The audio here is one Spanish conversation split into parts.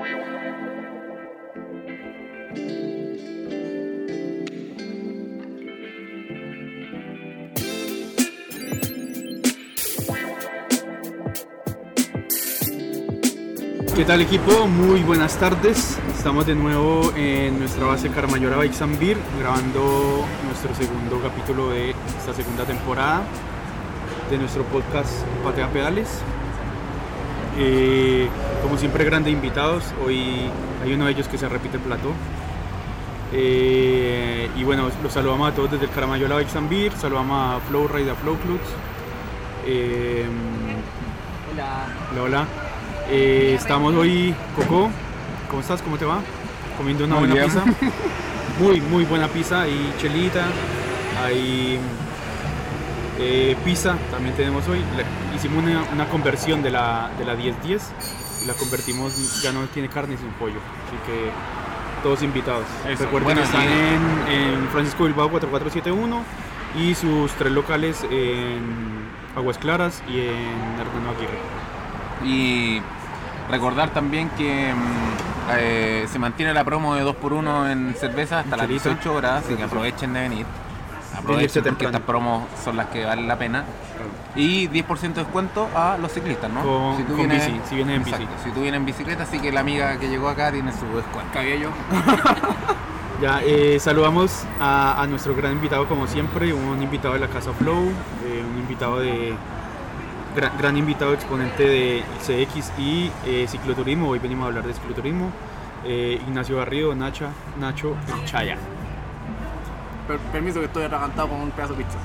¿Qué tal equipo? Muy buenas tardes. Estamos de nuevo en nuestra base Carmayora Bikes and grabando nuestro segundo capítulo de esta segunda temporada de nuestro podcast Patea Pedales. Eh, como siempre, grandes invitados. Hoy hay uno de ellos que se repite el plato. Eh, y bueno, los saludamos a todos desde el Caramayola Bikes and Beer. Saludamos a Flow Ride, a Flow Clubs. Eh, Hola. Hola, hola. Eh, estamos hoy, Coco, ¿cómo estás? ¿Cómo te va? Comiendo una Muy buena bien. pizza. Muy, muy buena pizza. Hay chelita, hay eh, pizza, también tenemos hoy. Le- hicimos una, una conversión de la, de la 1010 y la convertimos, ya no tiene carne, sino pollo. Así que todos invitados. Eso. Recuerden que están en, en Francisco Bilbao 4471 y sus tres locales en Aguas Claras y en Hernando Aguirre. Y recordar también que mm, eh, se mantiene la promo de 2x1 en cerveza hasta las Chelita. 18 horas, así que aprovechen de venir. Aprovechen porque estas promos son las que valen la pena. Y 10% de descuento a los ciclistas, ¿no? Con- con bici, si vienen en bici. Exacto, Si tú vienes en bicicleta, así que la amiga que llegó acá tiene su descuento. Cabello. Ya, eh, saludamos a, a nuestro gran invitado como siempre, un invitado de la Casa Flow, eh, un invitado de gran, gran invitado exponente de CX y eh, cicloturismo. Hoy venimos a hablar de cicloturismo. Eh, Ignacio Garrido, Nacha, Nacho Chaya. Per- permiso que estoy atragantado con un pedazo de pizza.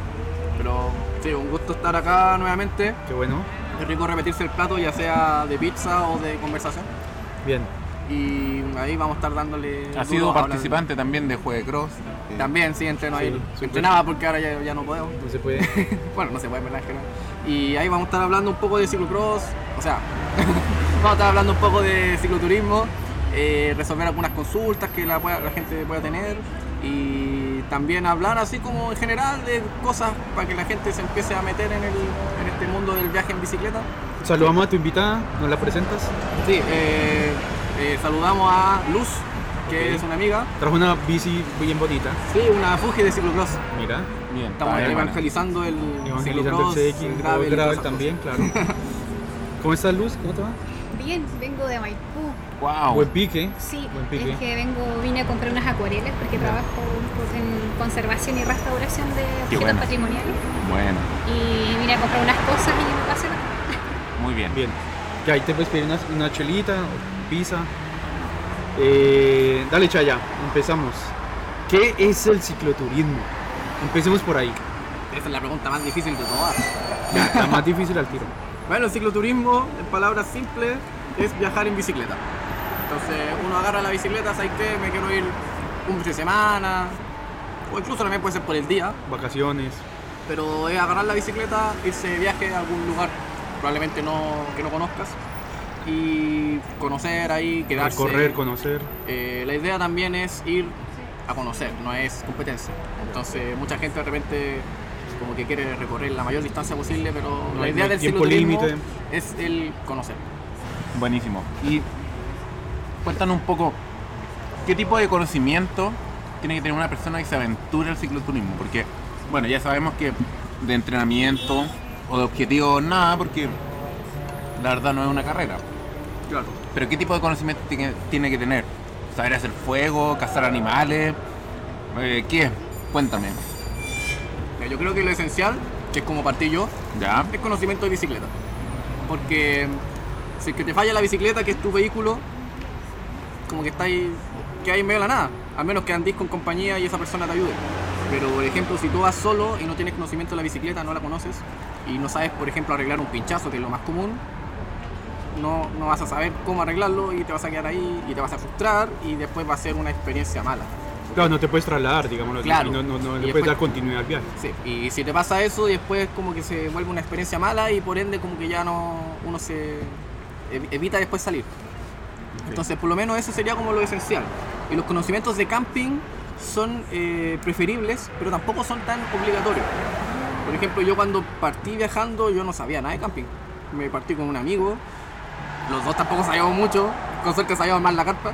Pero sí, un gusto estar acá nuevamente. Qué bueno. Es rico repetirse el plato, ya sea de pizza o de conversación. Bien. Y ahí vamos a estar dándole. Ha sido participante también de Juegue Cross. eh, También, sí, entreno ahí. Sí. Entrenaba porque ahora ya, ya no puedo. No se puede. Bueno, no se puede, en ¿verdad? Es que no. Y ahí vamos a estar hablando un poco de ciclocross, o sea, vamos a estar hablando un poco de cicloturismo, eh, resolver algunas consultas que la, la gente pueda tener y también hablar así como en general de cosas para que la gente se empiece a meter en, el, en este mundo del viaje en bicicleta. Saludamos a tu invitada, ¿nos la presentas? Sí, eh, eh, saludamos a Luz, que es una amiga, Trajo una bici bien bonita. sí, una Fuji de ciclocross. Mira, Bien, Estamos está evangelizando el evangelizando ciclocross, el CX, el el gravel también, claro. ¿Cómo estás, Luz? ¿Cómo te va? Bien, vengo de Maipú. Wow. Buen pique. Sí, Buen pique. es que vengo, vine a comprar unas acuarelas porque trabajo un poco en conservación y restauración de objetos patrimoniales. Bueno, Y vine a comprar unas cosas y me pasé la... muy bien. Bien. Ya ahí te puedes pedir una, una chelita, pizza. Eh, dale, Chaya, empezamos. ¿Qué es el cicloturismo? Empecemos por ahí. Esa es la pregunta más difícil de todas. La más difícil al tiro. Bueno, el cicloturismo, en palabras simples, es viajar en bicicleta. Entonces uno agarra la bicicleta, ¿sabes qué? Me quiero ir un fin de semana, o incluso también puede ser por el día, Vacaciones. pero es agarrar la bicicleta, irse de viaje a algún lugar, probablemente no, que no conozcas, y conocer ahí, quedarse. Recorrer, conocer. Eh, la idea también es ir a conocer, no es competencia. Entonces mucha gente de repente como que quiere recorrer la mayor distancia posible, pero No la idea del cicloturismo límite. es el conocer. Buenísimo. Y cuéntanos un poco, ¿qué tipo de conocimiento tiene que tener una persona que se aventure al cicloturismo? Porque, bueno, ya sabemos que de entrenamiento o de objetivos nada, porque la verdad no es una carrera. Claro. Pero ¿qué tipo de conocimiento tiene, tiene que tener? ¿Saber hacer fuego, cazar animales? Eh, ¿Qué? Cuéntame. Mira, Yo creo que lo esencial, que es como partí yo, ¿Ya? es conocimiento de bicicleta. Porque si es que te falla la bicicleta, que es tu vehículo, como que está ahí, que hay en medio de la nada. Al menos que andís con compañía y esa persona te ayude. Pero, por ejemplo, si tú vas solo y no tienes conocimiento de la bicicleta, no la conoces, y no sabes, por ejemplo, arreglar un pinchazo, que es lo más común, no, no vas a saber cómo arreglarlo y te vas a quedar ahí y te vas a frustrar y después va a ser una experiencia mala. Claro, no te puedes trasladar, Claro. y No, no, no, Y le después- puedes dar continuidad al viaje. Sí, y si te pasa eso, después como que se vuelve una experiencia mala y por ende como que ya no uno se ev- evita después salir. Entonces, por lo menos eso sería como lo esencial. Y los conocimientos de camping son eh, preferibles, pero tampoco son tan obligatorios. Por ejemplo, yo cuando partí viajando, yo no sabía nada de camping. Me partí con un amigo, los dos tampoco sabíamos mucho, con suerte sabíamos más la carpa.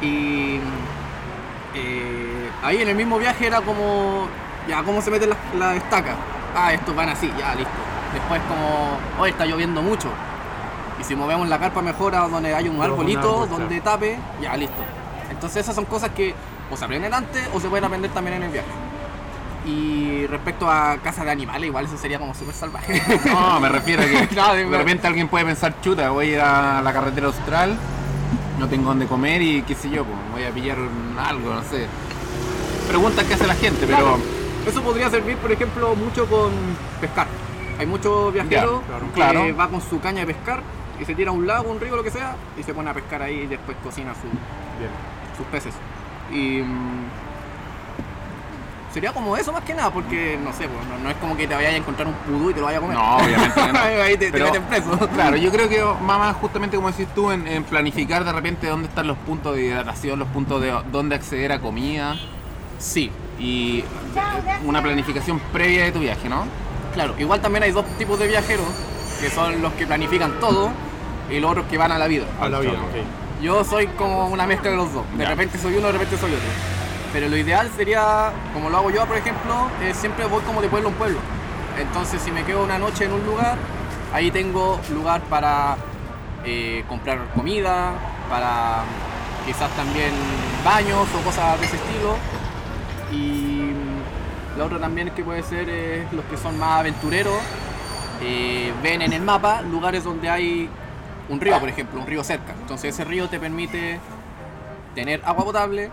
Y eh, ahí en el mismo viaje era como, ya, ¿cómo se meten las las estacas? Ah, estos van así, ya, listo. Después como, hoy está lloviendo mucho. Si movemos la carpa mejor a donde hay un un arbolito, árbol, donde claro. tape, ya, listo. Entonces esas son cosas que o se aprenden antes o se pueden aprender también en el viaje. Y respecto a casa de animales, igual eso sería como súper salvaje. No, me refiero a que No, de- de repente alguien puede pensar, chuta, voy a ir a la carretera austral, no tengo dónde comer y qué sé yo, pues, voy a pillar algo, no sé. Preguntas que hace la gente, pero. Eso podría servir, por ejemplo, mucho con pescar. Hay muchos viajeros claro, que claro. va con su caña de pescar y se tira a un lago, un río, lo que sea, y se pone a pescar ahí y después cocina su- Bien. sus peces. Y mm, sería como eso más que nada, porque no sé, pues, no, no es como que te vayas a encontrar un pudú y te lo vayas a comer. No, obviamente no. ahí te, te Pero- meten preso. Claro, yo creo que más justamente como decís tú en, en planificar de repente dónde están los puntos de hidratación, los puntos de dónde acceder a comida Sí, y una planificación previa de tu viaje, ¿no? claro. Igual también hay dos tipos de viajeros, que son los que planifican todo y los otros que van a la vida. A la vida, ok. Yo soy como una mezcla de los dos. De Ya. repente soy uno, de repente soy otro. Pero lo ideal sería, como lo hago yo, por ejemplo, eh, siempre voy como de pueblo en pueblo. Entonces, si me quedo una noche en un lugar, ahí tengo lugar para eh, comprar comida, para quizás también baños o cosas de ese estilo. Y lo otro también que puede ser es los que son más aventureros. eh, ven en el mapa lugares donde hay un río, por ejemplo, un río cerca. Entonces ese río te permite tener agua potable,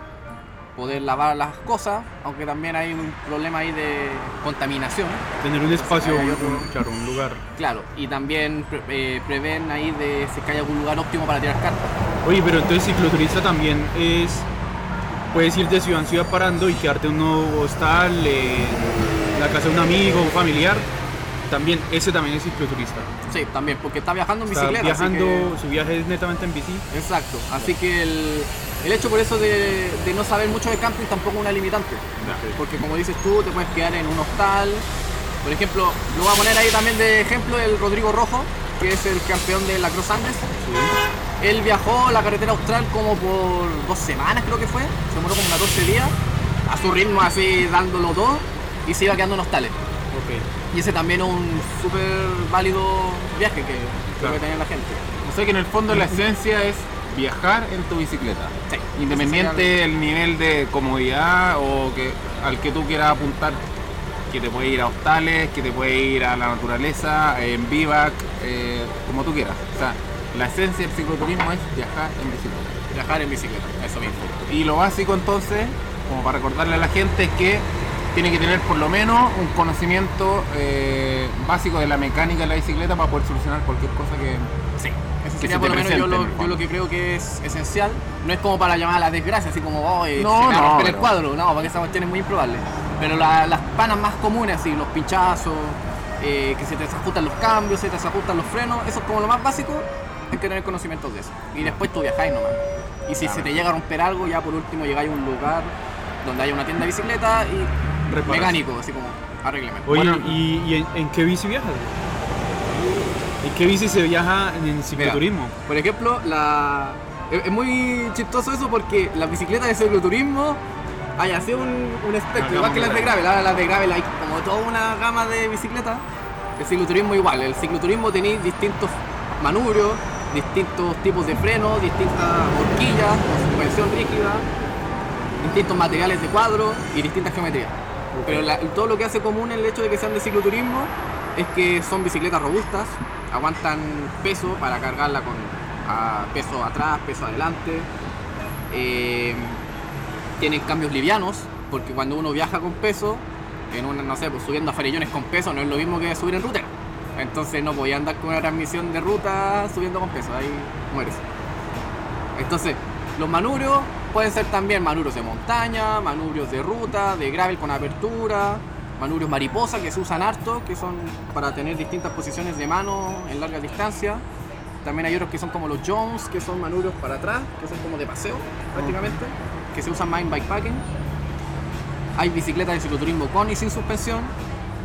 poder lavar las cosas, aunque también hay un problema ahí de contaminación. Tener un espacio, un, otro- un- claro, un lugar. Claro, y también eh, prevén ahí de si hay algún lugar óptimo para tirar cartas. Oye, pero entonces cicloturista también es. Puedes ir de ciudad en ciudad parando y quedarte en un hostal, en la casa de un amigo, un familiar. También, ese también es cicloturista. Sí, también, porque está viajando en Está bicicleta. viajando, que- su viaje es netamente en bici. Exacto, así que el, el hecho por eso de, de no saber mucho de camping tampoco es una limitante. Porque como dices tú, te puedes quedar en un hostal. Por ejemplo, lo voy a poner ahí también de ejemplo el Rodrigo Rojo, que es el campeón de la Cross Andes. Él viajó la carretera austral como por dos semanas creo que fue, se demoró como 14 días, a su ritmo así dándolo todo y se iba quedando en hostales. Y ese también es un súper válido viaje que, Claro. puede tener la gente. O sea que en el fondo la esencia es viajar en tu bicicleta. Sí, Independiente del nivel de comodidad o que al que tú quieras apuntar, que te puede ir a hostales, que te puede ir a la naturaleza, en vivac, eh, como tú quieras. O sea, la esencia del cicloturismo es viajar en bicicleta. viajar en bicicleta, eso mismo. Y lo básico entonces, como para recordarle a la gente, es que tiene que tener por lo menos un conocimiento eh, básico de la mecánica de la bicicleta para poder solucionar cualquier cosa que... Sí, eso sería se por lo menos yo lo, yo que creo que es esencial. No es como para llamar a la desgracia, así como, oh, eh, No, se me va a no, romper el cuadro. No, porque esa cuestión es muy improbable. Pero la- las panas más comunes, así, los pinchazos, eh, que se te desajustan los cambios, se te desajustan los frenos, eso es como lo más básico, hay que tener conocimientos de eso. Y después tú viajáis nomás. Y si se te llega a romper algo, ya por último llegáis a un lugar donde haya una tienda de bicicleta y Mecánico, así como. Oye, Bueno. ¿y, y en, en qué bici viajas? ¿En qué bici se viaja en el cicloturismo? Por ejemplo, la... es muy chistoso eso porque las bicicletas de cicloturismo hay así un, un espectro, igual que las de gravel. Ahora las de gravel hay como toda una gama de bicicletas. El cicloturismo igual. El cicloturismo tenéis distintos manubrios, distintos tipos de frenos, distintas horquillas con suspensión rígida, distintos materiales de cuadro y distintas geometrías. Pero todo lo que hace común el hecho de que sean de cicloturismo es que son bicicletas robustas, aguantan peso para cargarla con peso atrás, peso adelante. eh, tienen cambios livianos, porque cuando uno viaja con peso, en una, no sé, pues subiendo a farillones con peso no es lo mismo que subir en ruta. Entonces no podía andar con una transmisión de ruta subiendo con peso, ahí mueres. Entonces, los manubrios pueden ser también manubrios de montaña, manubrios de ruta, de gravel con apertura, manubrios mariposa que se usan harto, que son para tener distintas posiciones de mano en larga distancia. También hay otros que son como los Jones, que son manubrios para atrás, que son como de paseo prácticamente, que se usan más en bikepacking. Hay bicicletas de cicloturismo con y sin suspensión.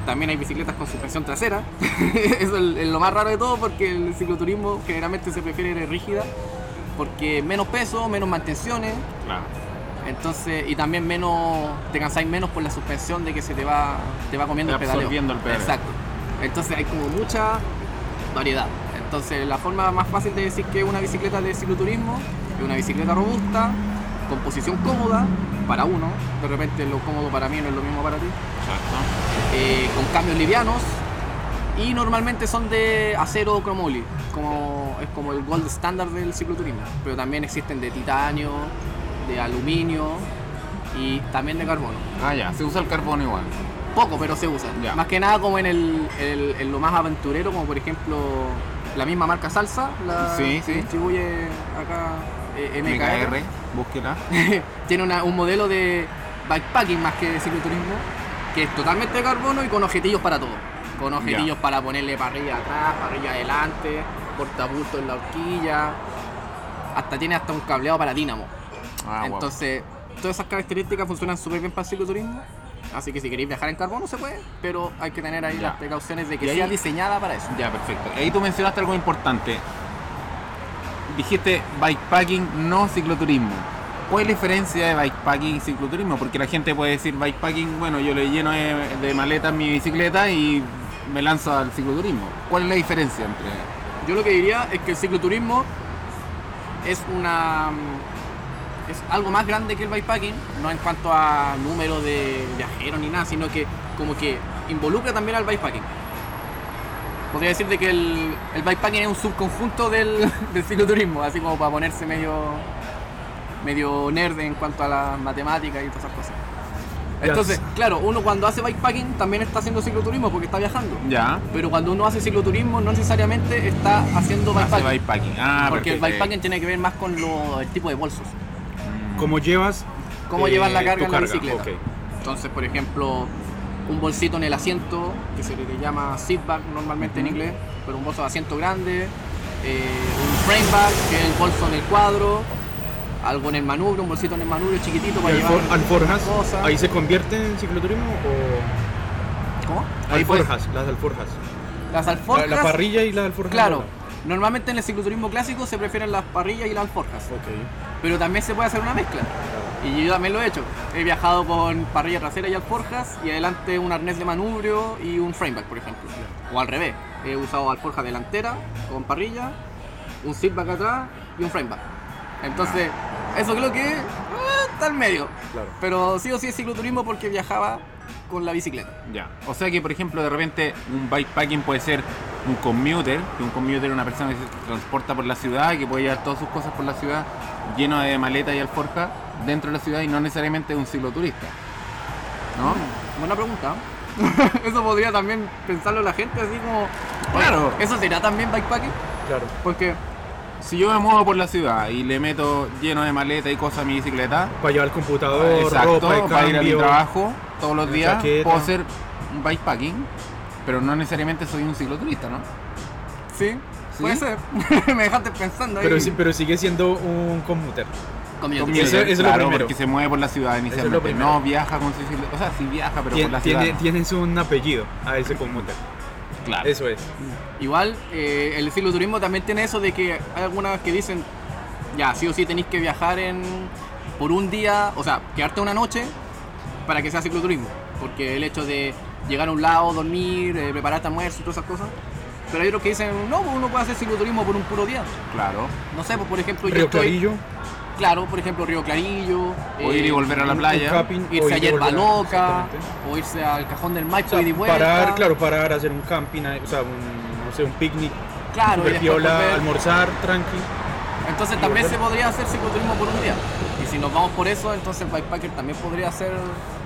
También hay bicicletas con suspensión trasera. Eso es lo más raro de todo porque el cicloturismo generalmente se prefiere rígida porque menos peso, menos mantenciones, Claro. entonces y también menos te cansáis menos por la suspensión de que se te va te va comiendo Te el pedaleo. el pedaleo. Exacto. Entonces hay como mucha variedad. Entonces la forma más fácil de decir que una bicicleta de cicloturismo es una bicicleta robusta, con posición cómoda para uno, de repente lo cómodo para mí no es lo mismo para ti, Exacto. eh, con cambios livianos y normalmente son de acero o cromoly, como, es como el gold standard del cicloturismo, pero también existen de titanio, de aluminio y también de carbono. Ah, ya. Se usa el carbono igual. Poco, pero se usa. Ya. Más que nada como en, el, el- en lo más aventurero, como por ejemplo la misma marca Salsa, la Sí, que sí. distribuye acá eh, MKR. MKR. Búsquela. Tiene una- un modelo de bikepacking más que de cicloturismo, que es totalmente de carbono y con objetillos para todo. Con objetillos para ponerle parrilla atrás, parrilla adelante, portabulto en la horquilla. Hasta tiene hasta un cableado para dínamo. Ah. Entonces, todas esas características funcionan súper bien para el cicloturismo. Así que si queréis viajar en carbono se puede, pero hay que tener ahí Ya. las precauciones de que ahí- sea diseñada para eso. Ya, perfecto. Ahí tú mencionaste algo importante. Dijiste bikepacking, no cicloturismo. ¿Cuál es la diferencia de bikepacking y cicloturismo? Porque la gente puede decir bikepacking, bueno, yo le lleno de, de maletas mi bicicleta y me lanzo al cicloturismo. ¿Cuál es la diferencia entre...? Yo lo que diría es que el cicloturismo es una es algo más grande que el bikepacking, no en cuanto a número de viajeros ni nada, sino que como que involucra también al bikepacking. Podría decir de que el, el bikepacking es un subconjunto del, del cicloturismo, así como para ponerse medio medio nerd en cuanto a las matemáticas y todas esas cosas. Entonces, claro, uno cuando hace bikepacking también está haciendo cicloturismo porque está viajando. Ya. Pero cuando uno hace cicloturismo no necesariamente está haciendo Hace bikepacking. Ah, porque el bikepacking tiene que ver más con lo- el tipo de bolsos. ¿Cómo llevas? Cómo eh, llevar la carga tu en la bicicleta. Entonces, por ejemplo, un bolsito en el asiento, que se le llama seat bag normalmente en inglés, pero un bolso de asiento grande, eh, un frame bag, que es el bolso en el cuadro, algo en el manubrio, un bolsito en el manubrio chiquitito ¿Y para llevar alfor- alforjas? cosas. ¿Ahí se convierte en cicloturismo o...? ¿Cómo? Ahí Alforjas, las alforjas. Las La, alforjas. la parrilla y la alforja. Claro. Normalmente en el cicloturismo clásico se prefieren las parrillas y las alforjas. Ok. pero también se puede hacer una mezcla. Y yo también lo he hecho. He viajado con parrilla trasera y alforjas y adelante un arnés de manubrio y un frameback, por ejemplo. O al revés. He usado alforja delantera con parrilla, un seatback atrás y un frameback. Entonces, eso creo que eh, está al medio. Claro. Pero sí o sí es cicloturismo porque viajaba con la bicicleta. Ya. O sea que, por ejemplo, de repente un bikepacking puede ser un commuter, que un commuter es una persona que se transporta por la ciudad, que puede llevar todas sus cosas por la ciudad, lleno de maletas y alforjas dentro de la ciudad y no necesariamente un cicloturista. ¿No? Buena pregunta. eso podría también pensarlo la gente así como... Claro. ¿Eso será también bikepacking? Claro. Porque Si yo me muevo por la ciudad y le meto lleno de maletas y cosas a mi bicicleta, Para llevar el computador, exacto, ropa de para ir a mi trabajo todos los días, chaqueta. puedo hacer un bikepacking, pero no necesariamente soy un cicloturista, ¿no? Sí, ¿Sí? puede ser. Me dejaste pensando ahí. Pero, sí- pero sigue siendo un commuter. Community. Eso- eso es lo claro, primero. porque se mueve por la ciudad inicialmente. No viaja con su bicicleta. O sea, sí viaja, pero Tien- por la ciudad. tiene- no. Tienes un apellido a ese commuter. Claro. Eso es. Igual, eh, el cicloturismo también tiene eso de que hay algunas que dicen, ya, sí o sí tenéis que viajar en por un día, o sea, quedarte una noche para que sea cicloturismo. Porque el hecho de llegar a un lado, dormir, eh, prepararte almuerzo y todas esas cosas. Pero hay otros que dicen, no, pues uno puede hacer cicloturismo por un puro día. Claro. No sé, pues por ejemplo, yo Río estoy, Clarillo. Claro, por ejemplo, Río Clarillo. O ir y eh, volver a la playa. camping, Irse a y Yerba Loca, o irse al cajón del Maipo O sea, y de vuelta. parar, claro, parar, hacer un camping, o sea, un, no sé, un picnic, Claro, y volver. almorzar, tranqui. Entonces Y también volver. se podría hacer cicloturismo por un día. Y si nos vamos por eso, entonces el bikepacker también podría hacer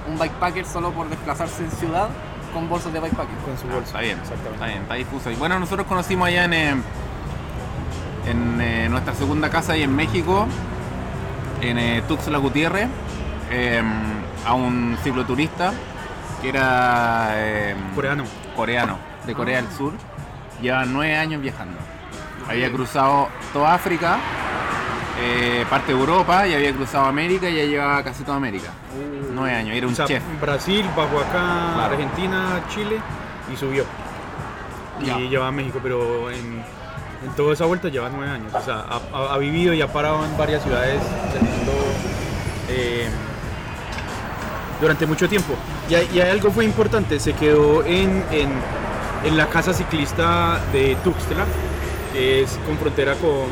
un bikepacker solo por desplazarse en ciudad con bolsos de bikepacker. Con su Ah, bolsa. está bien, está bien, está difuso. Y bueno, nosotros conocimos allá en, eh, en eh, nuestra segunda casa ahí en México, en eh, Tuxtla Gutiérrez, eh, a un cicloturista que era eh, Coreano. coreano, de Corea Ah. del Sur. Lleva nueve años viajando. Había cruzado toda África, eh, parte de Europa y había cruzado América y ya llevaba casi toda América. Nueve años, era un O sea, chef. Brasil, bajó acá, Claro. Argentina, Chile y subió. Y Ya. llevaba a México, pero en, En toda esa vuelta lleva nueve años. O sea, ha, vivido y ha parado en varias ciudades del mundo eh, durante mucho tiempo. Y hay, y hay algo fue importante, se quedó en, en, en la casa ciclista de Tuxtla, que es con frontera con,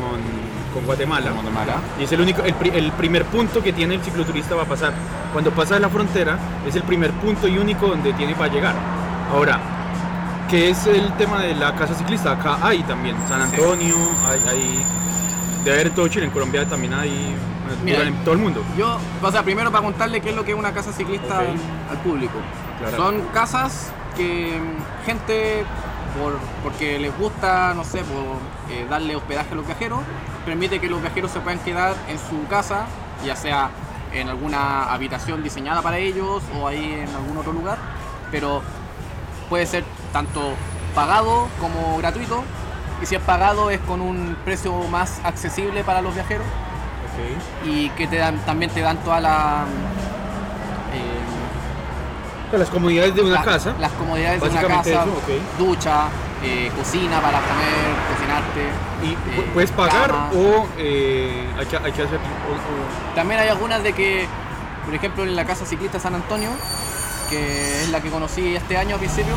con Guatemala. Guatemala. Y es el único, el primer punto que tiene el cicloturista va a pasar. Cuando pasa de la frontera, es el primer punto y único donde tiene para llegar. Ahora, ¿qué es el tema de la casa ciclista? Acá hay también, San Antonio, hay, hay debe haber en todo Chile, en Colombia también hay, Mira, en todo el mundo. Yo, o sea, primero para contarle qué es lo que es una casa ciclista Ok. al público. Claro. Son casas que mm, gente, por, porque les gusta, no sé, por eh, darle hospedaje a los viajeros, permite que los viajeros se puedan quedar en su casa, ya sea en alguna habitación diseñada para ellos o ahí en algún otro lugar, pero puede ser tanto pagado como gratuito. Y si es pagado es con un precio más accesible para los viajeros y que te dan, también te dan toda la, eh, Las comodidades de una la- casa. las comodidades de una casa, eso, ducha, eh, cocina para comer, cocinarte. Y eh, puedes pagar cama. o eh, hay, que, hay que hacer... o- o- También hay algunas de que, por ejemplo, en la casa ciclista San Antonio, que es la que conocí este año a principio,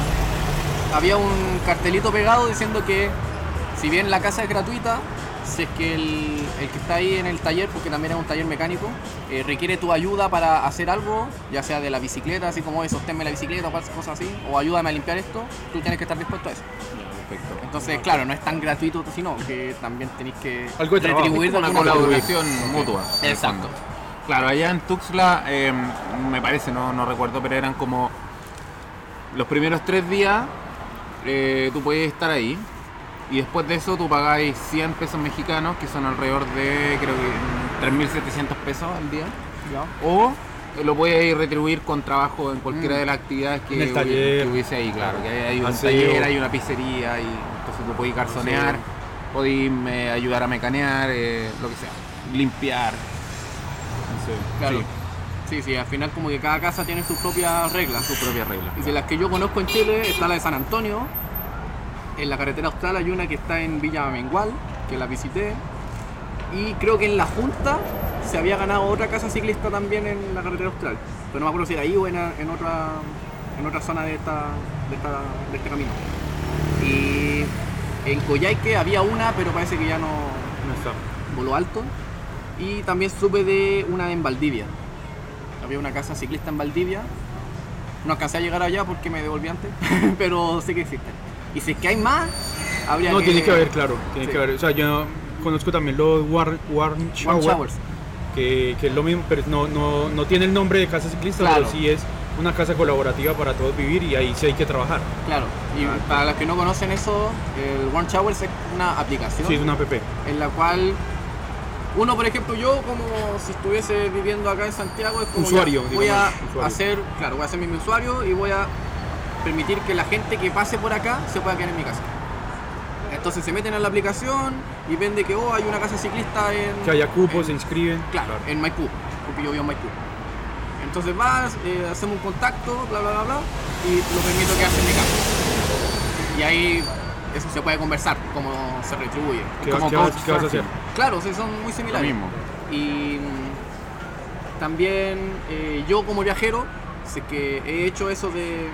había un cartelito pegado diciendo que si bien la casa es gratuita, si es que el, el que está ahí en el taller, porque también es un taller mecánico, eh, requiere tu ayuda para hacer algo, ya sea de la bicicleta, así como eso, sosténme la bicicleta o cosas así, o ayúdame a limpiar esto, tú tienes que estar dispuesto a eso. Perfecto. Entonces, claro, no es tan gratuito, sino que también tenéis que Algo de retribuir de una colaboración mutua. Exacto. Claro, allá en Tuxtla, eh, me parece, no, no recuerdo, pero eran como los primeros tres días, eh, tú puedes estar ahí. Y después de eso tú pagáis 100 pesos mexicanos, que son alrededor de, creo que, 3.700 pesos al día. O eh, lo puedes retribuir con trabajo en cualquiera Mm. de las actividades que, En el hubi- taller. que hubiese ahí, claro. Que hay, hay un taller, hay una pizzería, y entonces tú podés garzonear, podés eh, ayudar a mecanear, eh, lo que sea, limpiar. Claro. Sí. Sí, sí, al final como que cada casa tiene sus propias reglas. Sus propias reglas. Y de las que yo conozco en Chile está la de San Antonio. En la carretera austral hay una que está en Villa Mengual, que la visité. Y creo que en la Junta se había ganado otra casa ciclista también en la carretera austral. Pero no me acuerdo si era ahí o en, en otra, en otra zona de, esta, de, esta- de este camino. Y en Coyhaique había una, pero parece que ya no, no está. voló alto. Y también supe de una en Valdivia. Había una casa ciclista en Valdivia. No alcancé a llegar allá porque me devolví antes, pero sé que existen. Y si es que hay más, habría No, que... tiene que haber, claro. Tiene Sí. que haber. O sea, yo conozco también los Warm, Warm Shower, showers. que, que es lo mismo, pero no, no, no tiene el nombre de casa ciclista, Claro. pero sí es una casa colaborativa para todos vivir y ahí sí hay que trabajar. Claro. Y Ah. para los que no conocen eso, el Warm Showers es una aplicación Sí, es una app. en la cual uno, por ejemplo, yo como si estuviese viviendo acá en Santiago, es como Usuario, ya, voy a usuario. hacer, claro, voy a hacer mi usuario y voy a permitir que la gente que pase por acá se pueda quedar en mi casa. Entonces se meten en la aplicación y ven de que oh, hay una casa ciclista en. Que haya cupos, en- se inscriben. Claro, en Maipú, porque yo vivo en Maipú. Entonces vas, eh, hacemos un contacto, bla bla bla bla, y lo permito quedarse en mi casa. Y ahí eso se puede conversar, cómo se retribuye. ¿Qué, como qué vas, couchsurfing. qué vas a hacer? Claro, sí, son muy Lo similares. mismo. Y mm, también eh, yo como viajero, sé que he hecho eso de,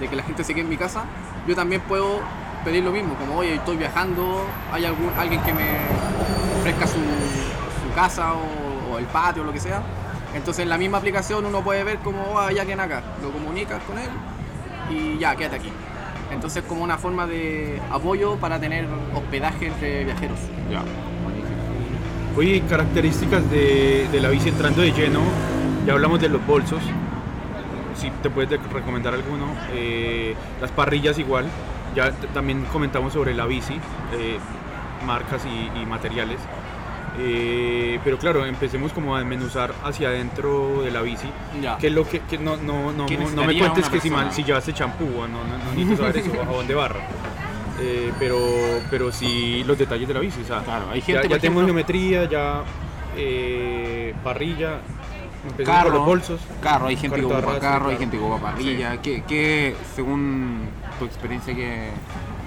de que la gente se quede en mi casa, yo también puedo pedir lo mismo, como oye, estoy viajando, hay algún, alguien que me ofrezca su, su casa o, o el patio o lo que sea. Entonces en la misma aplicación uno puede ver como, ah, ya quedan acá, lo comunicas con él y ya, quédate aquí. Entonces como una forma de apoyo para tener hospedaje entre viajeros. Ya. Oye, características de, la bici entrando de lleno, ya hablamos de los bolsos, si te puedes de- recomendar alguno, Eh, las parrillas igual, ya también comentamos sobre la bici, eh, marcas y materiales, Eh, pero claro, empecemos como a desmenuzar hacia adentro de la bici, Ya. que es lo que, que no, no, no, ¿Qué no me cuentes que si, mal- si llevaste champú, no, no, no necesito saber eso, a dónde barra. Eh, pero, pero sí los detalles de la bici, o sea, Claro, hay ya, gente, ya por tenemos ejemplo- geometría, ya eh, parrilla, empezamos Carro, los bolsos. Carro, hay gente que ocupa carro, hay gente que ocupa parrilla. ¿Qué, qué, según tu experiencia, qué,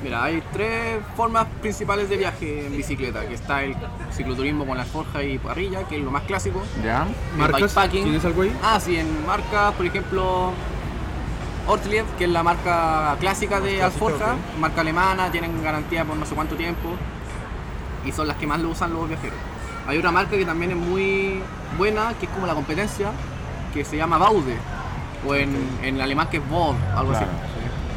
Mira, hay tres formas principales de viaje en bicicleta, que está el cicloturismo con la forja y parrilla, que es lo más clásico. ¿Ya? El ¿Marcas? bikepacking. ¿Tienes algo ahí? Ah, sí, en marcas, por ejemplo, Ortlieb, que es la marca clásica de Alforja, ok. marca alemana, tienen garantía por no sé cuánto tiempo y son las que más lo usan los viajeros. Hay otra marca que también es muy buena, que es como la competencia, que se llama Baude, o en, en alemán que es Bod, algo Claro. así.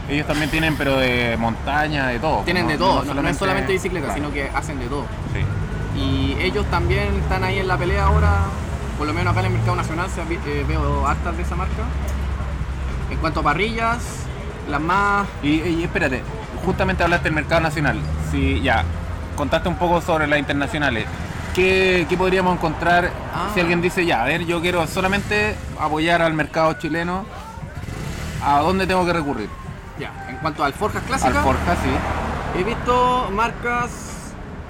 Ellos también tienen, pero de montaña, de todo. Tienen ¿no? de todo, no, no es solamente bicicleta, claro, sino que hacen de todo. Sí. Y ellos también están ahí en la pelea ahora, por lo menos acá en el mercado nacional se, eh, veo hartas de esa marca. En cuanto a parrillas, las más... Y, y espérate, justamente hablaste del mercado nacional. Si ya, contaste un poco sobre las internacionales. ¿Qué, qué podríamos encontrar Ah. si alguien dice, ya, a ver, yo quiero solamente apoyar al mercado chileno? ¿A dónde tengo que recurrir? Ya, en cuanto a alforjas clásicas, Alforja, sí. he visto marcas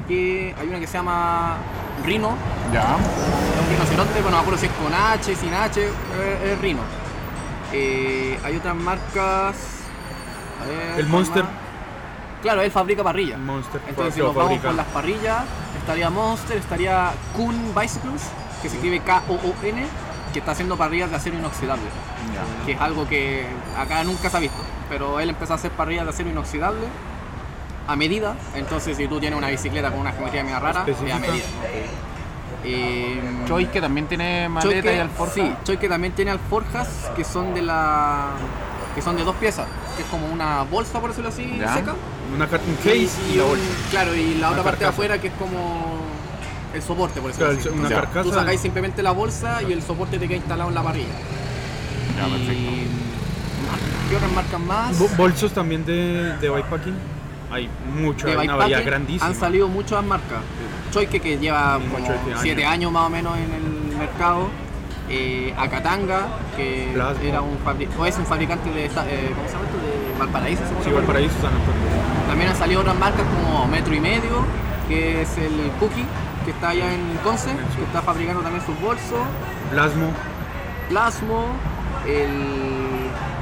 que hay una que se llama Rino, Ya. es un rinoceronte, pero no me acuerdo si es con H, sin H, es, es Rino. Eh, hay otras marcas... a ver, El ¿cuál Monster. más? Claro, él fabrica parrillas. Monster. Entonces, si nos vamos con las parrillas, estaría Monster, estaría Kuhn Bicycles, que se escribe K-O-O-N, que está haciendo parrillas de acero inoxidable, Ya. que es algo que acá nunca se ha visto. Pero él empezó a hacer parrillas de acero inoxidable a medida. Entonces, si tú tienes una bicicleta con una geometría media rara, es a medida. Eh, Choice que también tiene maleta y alforja. Sí, Choique también tiene alforjas que son de la que son de dos piezas, que es como una bolsa por decirlo así, Ya. seca. Una car- un case y, y la un- bolsa. Claro, y la otra parte de carcasa. afuera que es como el soporte, por decirlo Claro, una O sea, carcasa. Tú sacáis simplemente la bolsa y el soporte te queda instalado en la parrilla. Ya, perfecto. y ¿Qué otras marcas más? Bo- Bolsos también de, de bikepacking. Hay mucho, de hay una variedad grandísima. han salido muchas marcas. Choique que lleva Mismo como Choique, 7 años. años más o menos en el mercado. Eh, Acatanga, que Plasma. era un fabri- o es un fabricante de, eh, ¿cómo se llama esto? De Valparaíso. Sí. Valparaíso, San Antonio. También han salido otras marcas como Metro y Medio, que es el Cookie, que está allá en Conce, que está fabricando también sus bolsos. Plasmo. Plasmo, el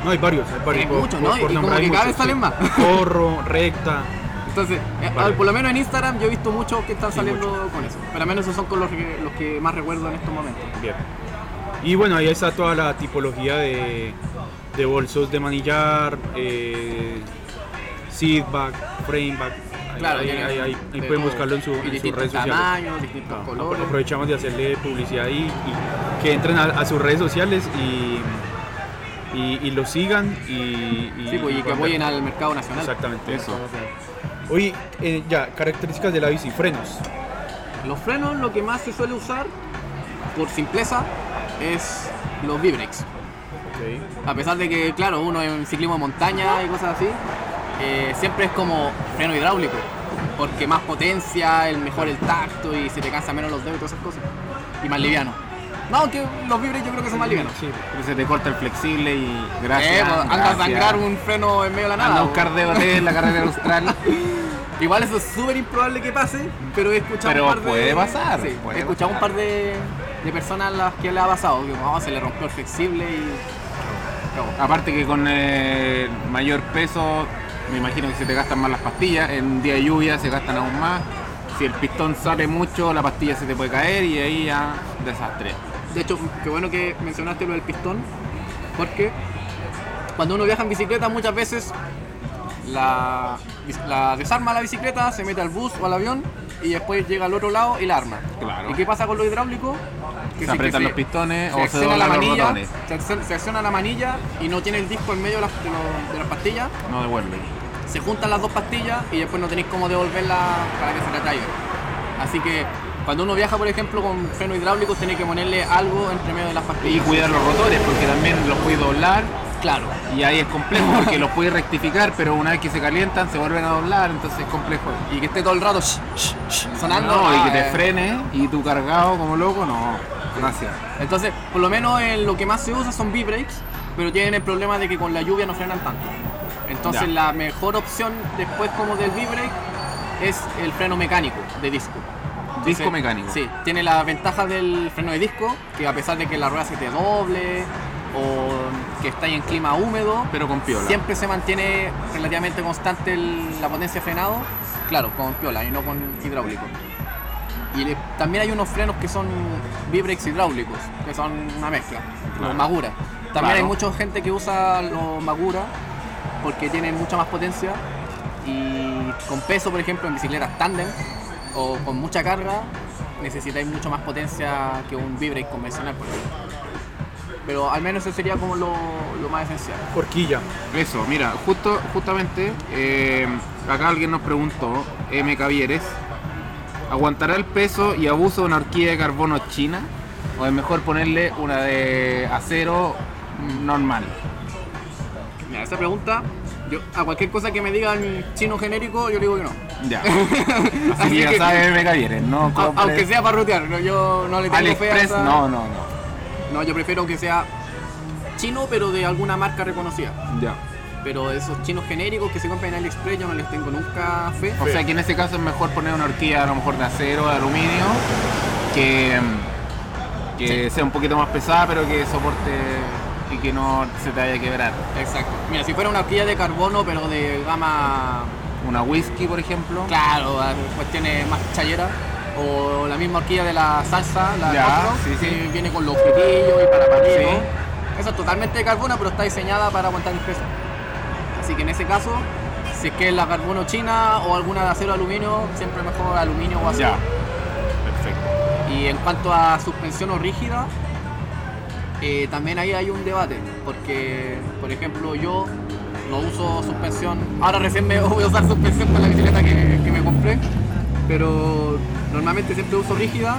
No, hay varios, hay varios. Hay por- muchos, por- ¿no? Y por como nombrar que cada vez salen sí. más. Corro, recta. Entonces, eh, Vale. por lo menos en Instagram yo he visto muchos que están Sí, saliendo mucho. con eso. Pero al menos esos son con los que, los que más recuerdo en estos momentos. Bien. Y bueno, ahí está toda la tipología de, de bolsos de manillar, eh, seatback, frameback. Claro, ahí, tienen ahí- ahí- ahí de pueden todo. buscarlo en, su, en sus redes sociales. distintos Ah, colores. Aprovechamos de hacerle publicidad ahí y que entren a, a sus redes sociales y, y, y lo sigan y, Sí, pues, y que apoyen al mercado nacional. Exactamente. Eso. Oye, eh, ya, características de la bici, frenos. Los frenos, lo que más se suele usar, por simpleza, es los V-brakes. A pesar de que, claro, uno en ciclismo de montaña y cosas así, eh, siempre es como freno hidráulico. Porque más potencia, el mejor el tacto y se te cansa menos los dedos y todas esas cosas. Y más liviano. No, aunque los V-brakes yo creo que son más livianos. Sí. Pero se te corta el flexible y gracias. Eh, pues, anda a sangrar un freno en medio de la nada. Anda a po. buscar DOT en la carrera austral. Igual eso es súper improbable que pase, pero he escuchado Pero un par de... puede pasar, Sí, puede he escuchado pasar. un par de, de personas a las que le ha pasado, que no, se le rompió el flexible y... Aparte que con eh, mayor peso, me imagino que se te gastan más las pastillas. En día de lluvia se gastan aún más. Si el pistón sale mucho, la pastilla se te puede caer y ahí ya desastre. De hecho, qué bueno que mencionaste lo del pistón, porque cuando uno viaja en bicicleta muchas veces la, la desarma la bicicleta, se mete al bus o al avión y después llega al otro lado y la arma. Claro. ¿Y qué pasa con lo hidráulico? Se si- apretan que los pistones se o se acciona la doblan los botones. se, acciona- se acciona la manilla y no tiene el disco en medio de las, de los- de las pastillas, No devuelve. se juntan las dos pastillas y después no tenéis cómo devolverla para que se la traiga. Así que cuando uno viaja, por ejemplo, con freno hidráulico, tiene que ponerle algo entre medio de las Y pastillas. cuidar los rotores, porque también los puedes doblar Claro. y ahí es complejo porque los puedes rectificar, pero una vez que se calientan se vuelven a doblar, entonces es complejo. Y que esté todo el rato sh- sh- sh- sonando. No, y ah, que te eh. frene y tú cargado como loco, no. Gracias. Entonces, por lo menos en lo que más se usa son V-brakes, pero tienen el problema de que con la lluvia no frenan tanto. Entonces, Ya. la mejor opción después como del V-brake es el freno mecánico de disco. Disco mecánico. Sí, tiene la ventaja del freno de disco, que a pesar de que la rueda se te doble, o que estáis en clima húmedo, Pero con piola. siempre se mantiene relativamente constante el- la potencia de frenado, claro, con piola y no con hidráulico. Y le- también hay unos frenos que son V-brakes hidráulicos, que son una mezcla, Claro. los Magura. También Claro. hay mucha gente que usa los Magura porque tienen mucha más potencia y con peso, por ejemplo, en bicicletas tándem o con mucha carga, necesitáis mucho más potencia que un V-brake convencional, por ejemplo. Pero al menos eso sería como lo, lo más esencial. Horquilla. Eso, mira, justo, justamente, eh, acá alguien nos preguntó, M. Cavieres, ¿aguantará el peso y abuso de una horquilla de carbono china? ¿O es mejor ponerle una de acero normal? Mira, esa pregunta, yo a cualquier cosa que me digan chino genérico, yo le digo que no. Ya. Así Así que ya sabes, M. Cavieres, no compres aunque sea para rutear, no, yo no le tengo fe a AliExpress, esa- no, no, no. No, yo prefiero que sea chino, pero de alguna marca reconocida. Ya. Pero esos chinos genéricos que se compran en AliExpress, yo no les tengo nunca fe. O sea que en ese caso es mejor poner una horquilla a lo mejor de acero, de aluminio, que, que sea un poquito más pesada, pero que soporte y que no se te vaya a quebrar. Exacto. Mira, si fuera una horquilla de carbono, pero de gama, Una whisky, por ejemplo. claro, cuestiones más chayera, o la misma horquilla de la salsa, la Ya, sí, viene con los pitillos y para. Sí. Esa es totalmente de carbono, pero está diseñada para aguantar el peso. Así que en ese caso, si es que es la carbono china o alguna de acero aluminio, siempre mejor aluminio o acero. Ya. Perfecto. Y en cuanto a suspensión o rígida, eh, también ahí hay un debate, porque por ejemplo yo no uso suspensión, ahora recién me voy a usar suspensión con la bicicleta que, que me compré, pero normalmente siempre uso rígida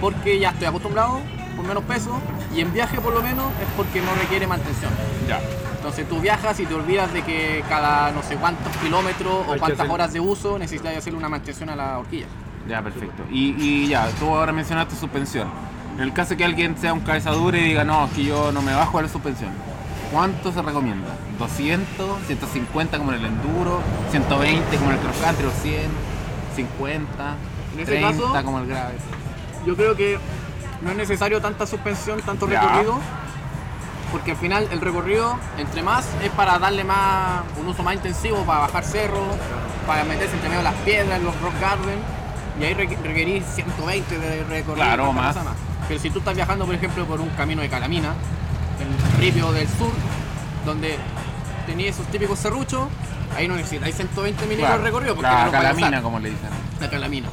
porque ya estoy acostumbrado, por menos peso, y en viaje por lo menos es porque no requiere mantención. Ya. Entonces tú viajas y te olvidas de que cada no sé cuántos kilómetros o cuántas hacer- horas de uso necesitas hacerle una mantención a la horquilla. Ya, perfecto. Y, y ya, tú ahora mencionaste suspensión. En el caso que alguien sea un cabeza dura y diga, no, es que yo no me bajo a la suspensión, ¿cuánto se recomienda? ¿200? ¿150 como en el enduro? ¿120 como en el cross country? ¿O 100? ¿50? En ese 30 caso- como el grave? Yo creo que no es necesario tanta suspensión, tanto Ya. recorrido, porque al final el recorrido, entre más, es para darle más un uso más intensivo, para bajar cerros, para meterse entre medio de las piedras, los rock garden, y ahí requ- requerís 120 de recorrido. Claro, más. Pero si tú estás viajando, por ejemplo, por un camino de Calamina, el ripio del sur, donde tenías esos típicos serruchos, ahí no necesitáis 120 milímetros Claro, de recorrido, porque la calamina, como le dicen. la calamina.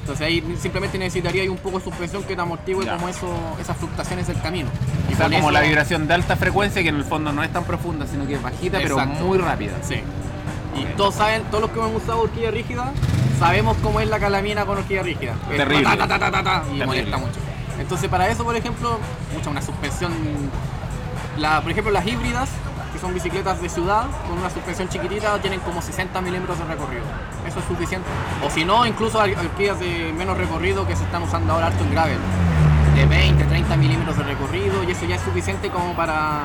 Entonces ahí simplemente necesitaría un poco de suspensión que te amortigue Ya. como eso, esas fluctuaciones del camino. O sea, con como eso- la vibración de alta frecuencia, que en el fondo no es tan profunda, sino que es bajita, pero muy rápida. Sí. Y todos saben, todos los que hemos usado horquilla rígida, sabemos cómo es la calamina con horquilla rígida. Terrible. ta, ta, ta, ta, ta, ta, y Terrible. molesta mucho. Entonces para eso, por ejemplo, mucha una suspensión, la, por ejemplo las híbridas, son bicicletas de ciudad, con una suspensión chiquitita, tienen como 60 milímetros de recorrido. Eso es suficiente. O si no, incluso hay horquillas de menos recorrido que se están usando ahora harto en gravel. De 20, 30 milímetros de recorrido y eso ya es suficiente como para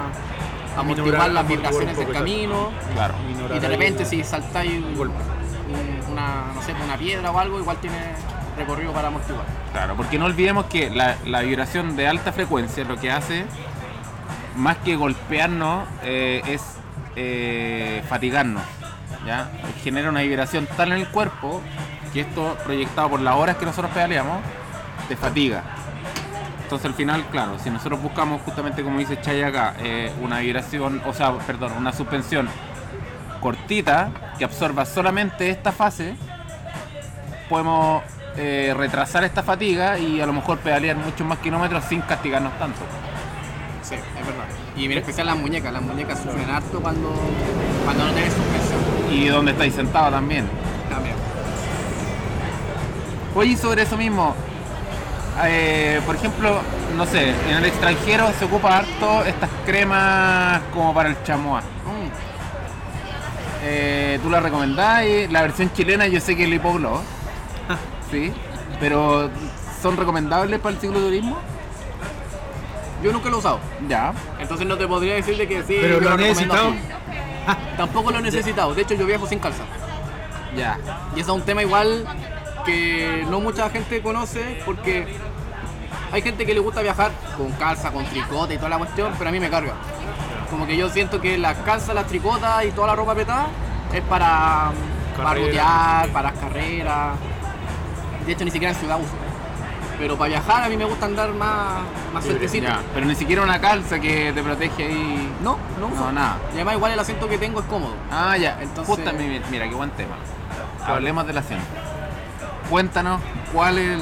amortiguar las vibraciones del camino. Claro. Y de repente si saltáis un- golpe. un- una, no sé, una piedra o algo, igual tiene recorrido para amortiguar. Claro, porque no olvidemos que la, la vibración de alta frecuencia lo que hace, más que golpearnos, eh, es eh, fatigarnos. ¿ya? Genera una vibración tal en el cuerpo que esto, proyectado por las horas que nosotros pedaleamos, te fatiga. Entonces al final, claro, si nosotros buscamos justamente como dice Chay acá, eh, una vibración, o sea, perdón, una suspensión cortita que absorba solamente esta fase, podemos retrasar esta fatiga y a lo mejor pedalear muchos más kilómetros sin castigarnos tanto. Sí, es verdad. Y en especial las muñecas, las muñecas sufren harto cuando, cuando no tienes suspensión. Y donde estáis sentados también. También. Oye, sobre eso mismo, eh, por ejemplo, no sé, en el extranjero se ocupa harto estas cremas como para el chamois. Mm, Eh, ¿Tú la recomendás? La versión chilena yo sé que es el hipogloss. sí, pero ¿son recomendables para el cicloturismo? Yo nunca lo he usado, Ya. entonces no te podría decir de que sí. Pero yo lo recomiendo necesitado. Tampoco lo he necesitado, de hecho yo viajo sin calza. Ya. Y eso es un tema igual que no mucha gente conoce porque hay gente que le gusta viajar con calza, con tricota y toda la cuestión, pero a mí me carga. Como que yo siento que las calzas, las tricotas y toda la ropa petada es para, para Carrera. para las carreras. De hecho, ni siquiera en ciudad uso. Pero para viajar a mí me gusta andar más, más Libre, sueltecito. Ya, pero ni siquiera una calza que te protege ahí. No, no. No, nada. Y además igual el asiento que tengo es cómodo. Ah, ya. Entonces- Justamente, mira, qué buen tema. Hablemos del asiento. Cuéntanos cuál es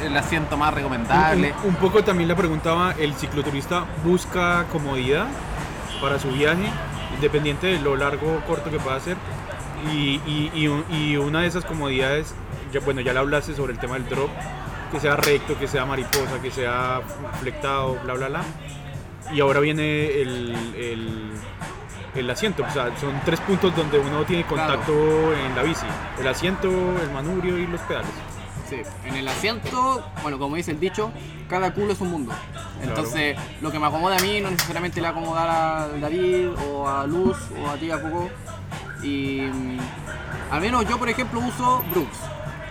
el, el asiento más recomendable. Un, un poco también le preguntaba, ¿el cicloturista busca comodidad para su viaje, independiente de lo largo o corto que pueda hacer? Y, y- y un- y una de esas comodidades, ya, bueno, ya le hablaste sobre el tema del drop, que sea recto, que sea mariposa, que sea flectado, bla, bla, bla. Y ahora viene el, el- el asiento, o sea, son tres puntos donde uno tiene contacto en la bici. El asiento, el manubrio y los pedales. Sí, en el asiento, bueno, como dice el dicho, cada culo es un mundo. Entonces, lo que me acomoda a mí no necesariamente le acomoda a David o a Luz o a ti, a Coco. Y mm, al menos yo, por ejemplo, uso Brooks,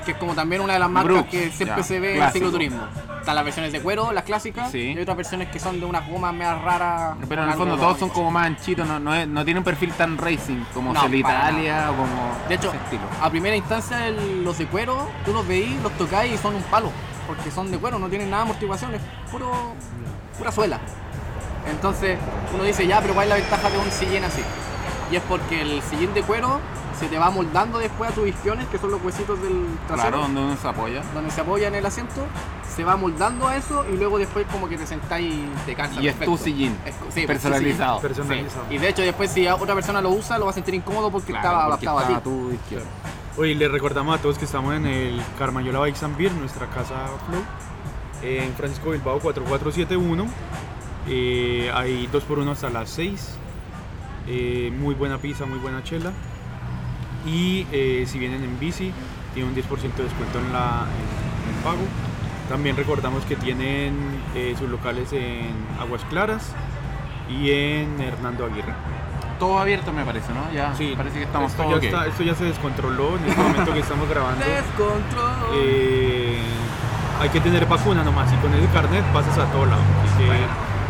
que es como también una de las marcas Brooks, que siempre ya, se ve en clásico. cicloturismo. Están las versiones de cuero, las clásicas, Sí. y otras versiones que son de unas gomas más raras. Pero en el fondo todos son como más anchitos, no, no, es- no tienen un perfil tan racing como No, para Italia o como De hecho, ese estilo. a primera instancia el- los de cuero, tú los veís, los tocáis y son un palo, porque son de cuero, no tienen nada de amortiguaciones, puro, pura suela. Entonces uno dice, ya, pero ¿cuál es la ventaja de un sillín así? Y es porque el sillín de cuero se te va moldando después a tus isquiones, que son los huesitos del trasero, Claro, donde uno se apoya. donde se apoya en el asiento, se va moldando a eso y luego después como que te sentáis y te cansa. Y es tu sillín, Es- sí, pues, tu personalizado. sillín. Personalizado. Sí. Y de hecho después si otra persona lo usa lo va a sentir incómodo porque Claro, estaba porque adaptado a ti. tu izquierda. Hoy les recordamos a todos que estamos en el Carmayola Bikes and Beer, nuestra casa Flow, en Francisco Bilbao 4471. Eh, hay 2x1 hasta las 6. Eh, muy buena pizza, muy buena chela. Y eh, si vienen en bici, tienen un 10% de descuento en, la, en, en el pago. También recordamos que tienen eh, sus locales en Aguas Claras y en Hernando Aguirre. Todo abierto me parece, ¿no? Ya Sí, parece que estamos esto todos ya, ok. está- esto ya se descontroló en este momento que estamos grabando. Descontrol. Eh, hay que tener vacuna nomás y con ese carnet pasas a todo lado. Así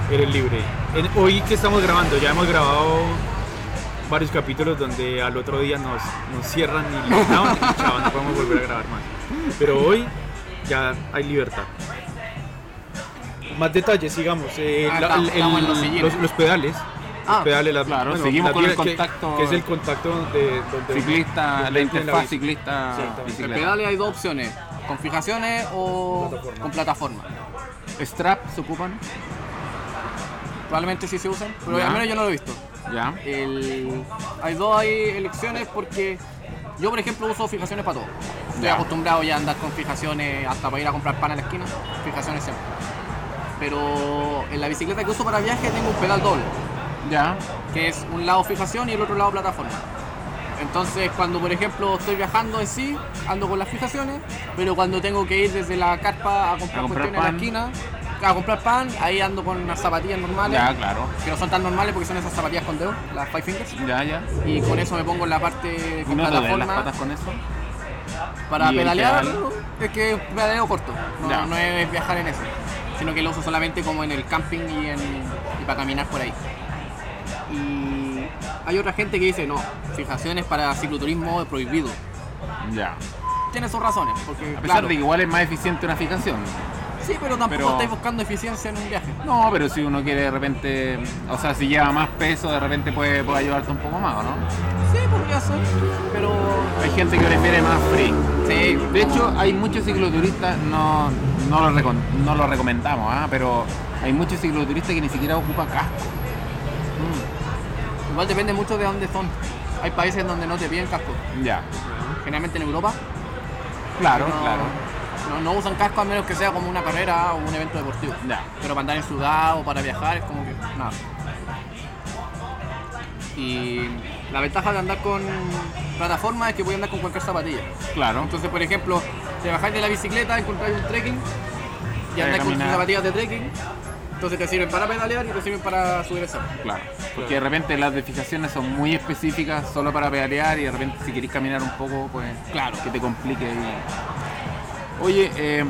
que eres libre. En- hoy que estamos grabando, ya hemos grabado varios capítulos donde al otro día nos, nos cierran y lockdown y chao, no podemos volver a grabar más. Pero hoy ya hay libertad. Más detalles, sigamos. Eh, Ah, la- el- el- los los, pedales. Ah, los pedales, la- claro, seguimos con el que- contacto- Que, es el contacto donde, donde Ciclista, donde la interfaz ciclista Exactamente. En pedales hay dos opciones, con fijaciones o Plataforma. con plataforma. Strap se ocupan, Probablemente sí se usan, pero Ya. al menos yo no lo he visto. Ya. El- hay dos hay elecciones porque yo por ejemplo uso fijaciones para todo. Estoy Ya. acostumbrado ya a andar con fijaciones hasta para ir a comprar pan a la esquina, fijaciones siempre. Pero en la bicicleta que uso para viaje tengo un pedal doble. Ya, que es un lado fijación y el otro lado plataforma. Entonces, cuando por ejemplo estoy viajando en sí, ando con las fijaciones, pero cuando tengo que ir desde la carpa a comprar, A comprar cuestiones a la pan. esquina, a comprar pan, ahí ando con unas zapatillas normales, ya, claro. que no son tan normales porque son esas zapatillas con dedo, las Five Fingers, Ya, ya. y con eso me pongo en la parte ¿Y con no duelen las plataforma patas con eso? para ¿Y el pedalear. pedal? Es que pedaleo corto, Ya. no, no es viajar en eso, sino que lo uso solamente como en el camping y, en, y para caminar por ahí. Y hay otra gente que dice, no, fijaciones para cicloturismo es prohibido. Ya. Tiene sus razones, porque A pesar claro, de que igual es más eficiente una fijación. Sí, pero tampoco pero- estáis buscando eficiencia en un viaje. No, pero si uno quiere de repente, o sea, si lleva más peso, de repente puede, puede ayudarte un poco más, ¿o ¿no? Sí, podría ser, pero Hay gente que prefiere más free. sí, De hecho, hay muchos cicloturistas, no, no, lo, recom- no lo recomendamos, ¿ah? pero hay muchos cicloturistas que ni siquiera ocupan casco. igual depende mucho de dónde son. Hay países donde no te piden casco. Ya, Generalmente en Europa claro, no, claro. No, no usan casco a menos que sea como una carrera o un evento deportivo. Pero para andar en ciudad o para viajar es como que nada. Y la ventaja de andar con plataforma es que voy a andar con cualquier zapatilla. Claro. Entonces, por ejemplo, te bajáis de la bicicleta, encontráis un trekking y andáis con tus zapatillas de trekking. Entonces te sirven para pedalear y te sirven para subir el cerro. Claro, porque de repente las definiciones son muy específicas solo para pedalear y de repente si queréis caminar un poco, pues Claro. que te complique. y- Oye, eh,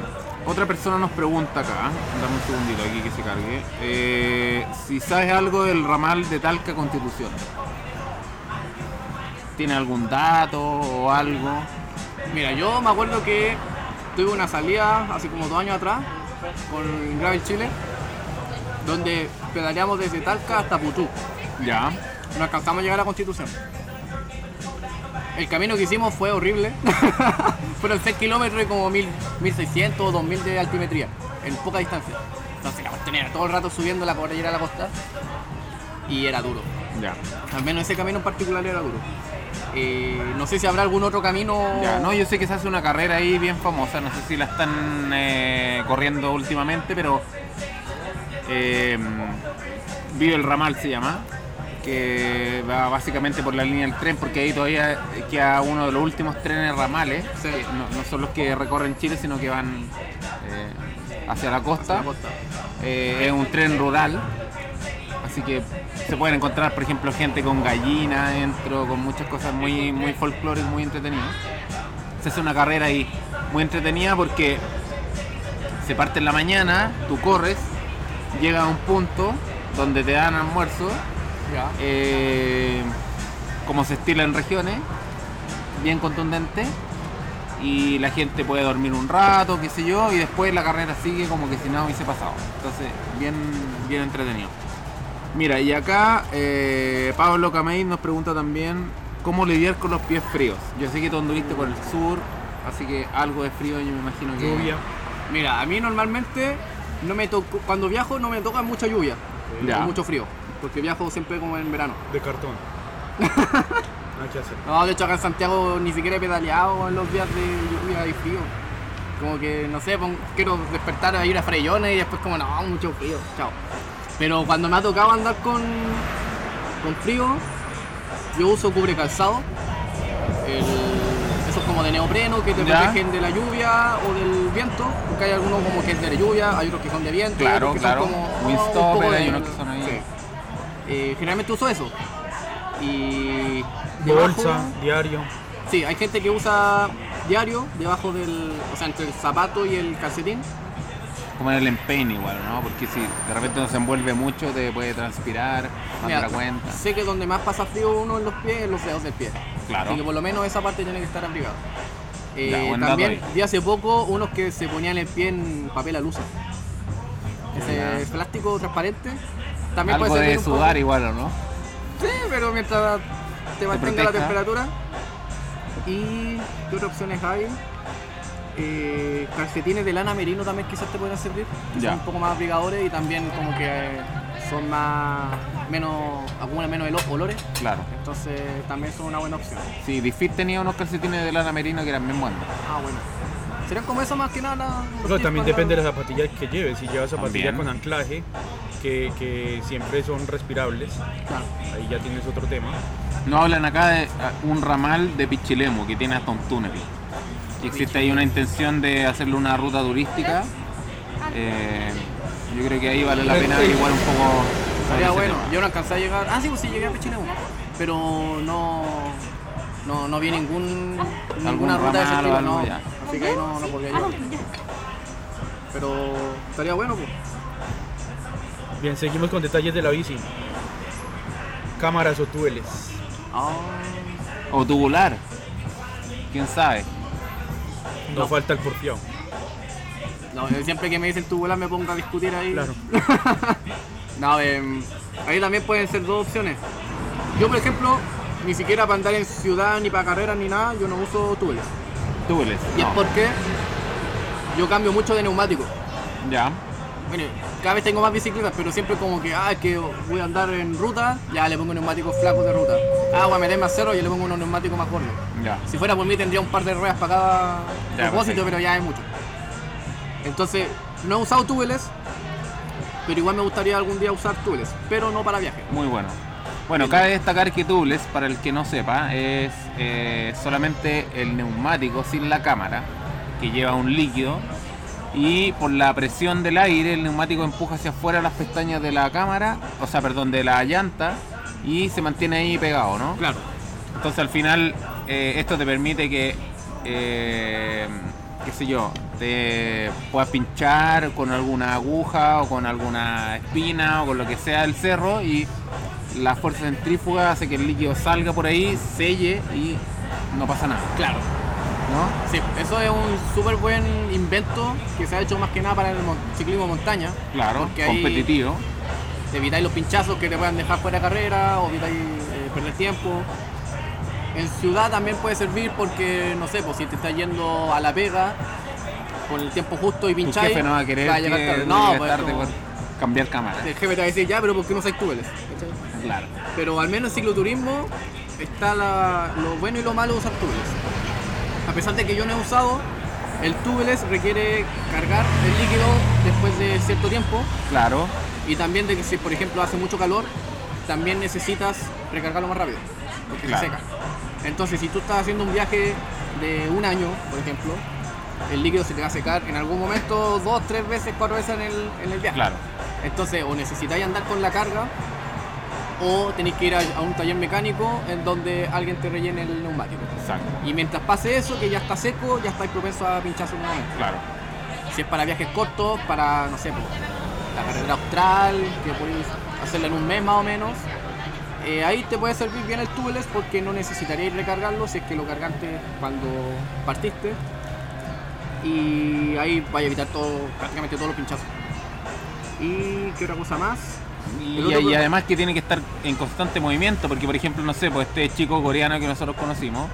otra persona nos pregunta acá, dame un segundito aquí que se cargue, eh, si sabes algo del ramal de Talca Constitución. ¿Tiene algún dato o algo? Mira, yo me acuerdo que tuve una salida hace como dos años atrás con Gravel Chile, donde pedaleamos desde Talca hasta Putú. Ya. No alcanzamos a llegar a la Constitución. El camino que hicimos fue horrible. Fueron 6 kilómetros y como 1000, 1600 o 2000 de altimetría, en poca distancia. Entonces la cuestión era todo el rato subiendo la cordillera a la costa y era duro. Ya. Al menos ese camino en particular era duro. Eh, no sé si habrá algún otro camino. Ya, no, yo sé que se hace una carrera ahí bien famosa, no sé si la están eh, corriendo últimamente, pero eh, Vive el Ramal se llama, que va básicamente por la línea del tren, porque ahí todavía queda uno de los últimos trenes ramales, Sí. que no, no son los que recorren Chile, sino que van eh, hacia la costa. La costa. Eh, es un tren rural, así que se pueden encontrar, por ejemplo, gente con gallina dentro, con muchas cosas muy, muy folclóricas, muy entretenidas. Se hace una carrera ahí muy entretenida porque se parte en la mañana, tú corres, llega a un punto donde te dan almuerzo. Eh, como se estila en regiones, bien contundente. Y la gente puede dormir un rato, qué sé yo, y después la carrera sigue como que si nada hubiese pasado. Entonces, bien, bien entretenido. Mira, y acá eh, Pablo Camey nos pregunta también cómo lidiar con los pies fríos. Yo sé que tú anduviste por el sur, así que algo de frío yo me imagino que... Lluvia. Mira, a mí normalmente no me toco, cuando viajo no me toca mucha lluvia, Ya. mucho frío, porque viajo siempre como en verano. De cartón. Nada que hacer. No, de hecho acá en Santiago ni siquiera he pedaleado en los días de lluvia y frío. Como que, no sé, pon- quiero despertar a ir a Frellones y después como, no, mucho frío, chao. Pero cuando me ha tocado andar con, con frío, yo uso cubre calzado. El- esos como de neopreno que te Ya. protegen de la lluvia o del viento, porque hay algunos como que es de lluvia, hay otros que son de viento, Claro, otros que claro. son como oh, Windstopper, un poco de- hay unos que son ahí. Sí. Eh, generalmente uso eso. Y Bolsa, diario. Sí, hay gente que usa diario debajo del, o sea, entre el zapato y el calcetín. Como en el empeine igual, ¿no? Porque si de repente no se envuelve mucho, te puede transpirar, Mira, la cuenta. sé que donde más pasa frío uno en los pies es en los dedos del pie. Claro. Así que por lo menos esa parte tiene que estar abrigada. Eh, Ya, también vi hace poco unos que se ponían el pie en papel alusa. Ese plástico transparente. También Algo puede de poco. sudar igual, ¿o no? Sí, pero mientras te mantenga la temperatura. ¿Y qué otras opciones hay? Eh, calcetines de lana merino también quizás te pueden servir, que Ya. son un poco más abrigadores y también como que eh, son más, menos, acumulan menos olo- olores, Claro. entonces también son una buena opción. Sí, Diffit tenía unos calcetines de lana merino que eran bien buenos. Ah, bueno. Serían como eso más que nada. Pero también depende de las zapatillas que lleves. Si llevas zapatilla También. con anclaje, que, que siempre son respirables, Claro. ahí ya tienes otro tema. No hablan acá de ah, un ramal de Pichilemu que tiene hasta un túnel. Y existe ahí una intención de hacerle una ruta turística. Eh, yo creo que ahí vale la pena igual un poco. Estaría bueno. tema. Yo no alcancé a llegar. Ah, sí, pues sí, llegué a Pichilemu. Pero no. No, no vi ningún, ninguna ruta de ese ramal o estilo, algo, no. ya. Así que ahí no, no podría llegar. Pero estaría bueno, pues. Bien, seguimos con detalles de la bici. Cámaras o túneles. Ah, O tubular. Quién sabe. No, No. falta el porfiado. no, yo siempre que me dicen tubular me pongo a discutir ahí. Claro. No, em, ahí también pueden ser dos opciones. Yo, por ejemplo, ni siquiera para andar en ciudad, ni para carreras, ni nada, yo no uso túneles. Túbules. Y es no. porque yo cambio mucho de neumático. Ya. Bueno, cada vez tengo más bicicletas, pero siempre como que, ah, es que voy a andar en ruta, ya le pongo neumáticos flacos de ruta. Ah, voy a meter más cerro y le pongo unos neumáticos más gordos. Ya. Si fuera por mí tendría un par de ruedas para cada Ya, propósito, perfecto. pero ya es mucho. Entonces, no he usado túneles, pero igual me gustaría algún día usar túneles, pero no para viaje. Muy bueno. Bueno, cabe destacar que Tubeless, para el que no sepa, es eh, solamente el neumático sin la cámara, que lleva un líquido, y por la presión del aire el neumático empuja hacia afuera las pestañas de la cámara, o sea, perdón, de la llanta, y se mantiene ahí pegado, ¿no? Claro. Entonces al final eh, esto te permite que, eh, qué sé yo, te puedas pinchar con alguna aguja o con alguna espina o con lo que sea del cerro y la fuerza centrífuga hace que el líquido salga por ahí, selle y no pasa nada. Claro. ¿No? Sí, eso es un súper buen invento que se ha hecho más que nada para el ciclismo de montaña. Claro, competitivo. evitáis los pinchazos que te puedan dejar fuera de carrera o evitáis eh, perder tiempo. En ciudad también puede servir porque, no sé, pues si te estás yendo a la pega con el tiempo justo y pincháis, jefe no va a querer llegar tarde. no, pues como- cambiar cámara. el jefe te va a decir, ya, pero ¿por qué no sois túbeles? Claro. Pero al menos en cicloturismo está la- lo bueno y lo malo de usar túbeles. A pesar de que yo no he usado, el túbeles requiere cargar el líquido después de cierto tiempo Claro. y también de que si por ejemplo hace mucho calor, también necesitas recargarlo más rápido, porque Claro. se seca. Entonces si tú estás haciendo un viaje de un año, por ejemplo, el líquido se te va a secar en algún momento dos, tres veces, cuatro veces en el, en el viaje. Claro. Entonces, o necesitáis andar con la carga, o tenéis que ir a, a un taller mecánico en donde alguien te rellene el neumático. Exacto. Y mientras pase eso, que ya está seco, ya estáis propenso a pinchazo nuevamente. Claro. Si es para viajes cortos, para, no sé, po, la carretera austral, que podéis hacerla en un mes más o menos, eh, ahí te puede servir bien el tubeless porque no necesitaríais recargarlo si es que lo cargaste cuando partiste. Y ahí vaya a evitar todo, prácticamente todos los pinchazos. ¿Y qué otra cosa más? Y, además que tiene que estar en constante movimiento, porque por ejemplo, no sé, pues este chico coreano que nosotros conocimos,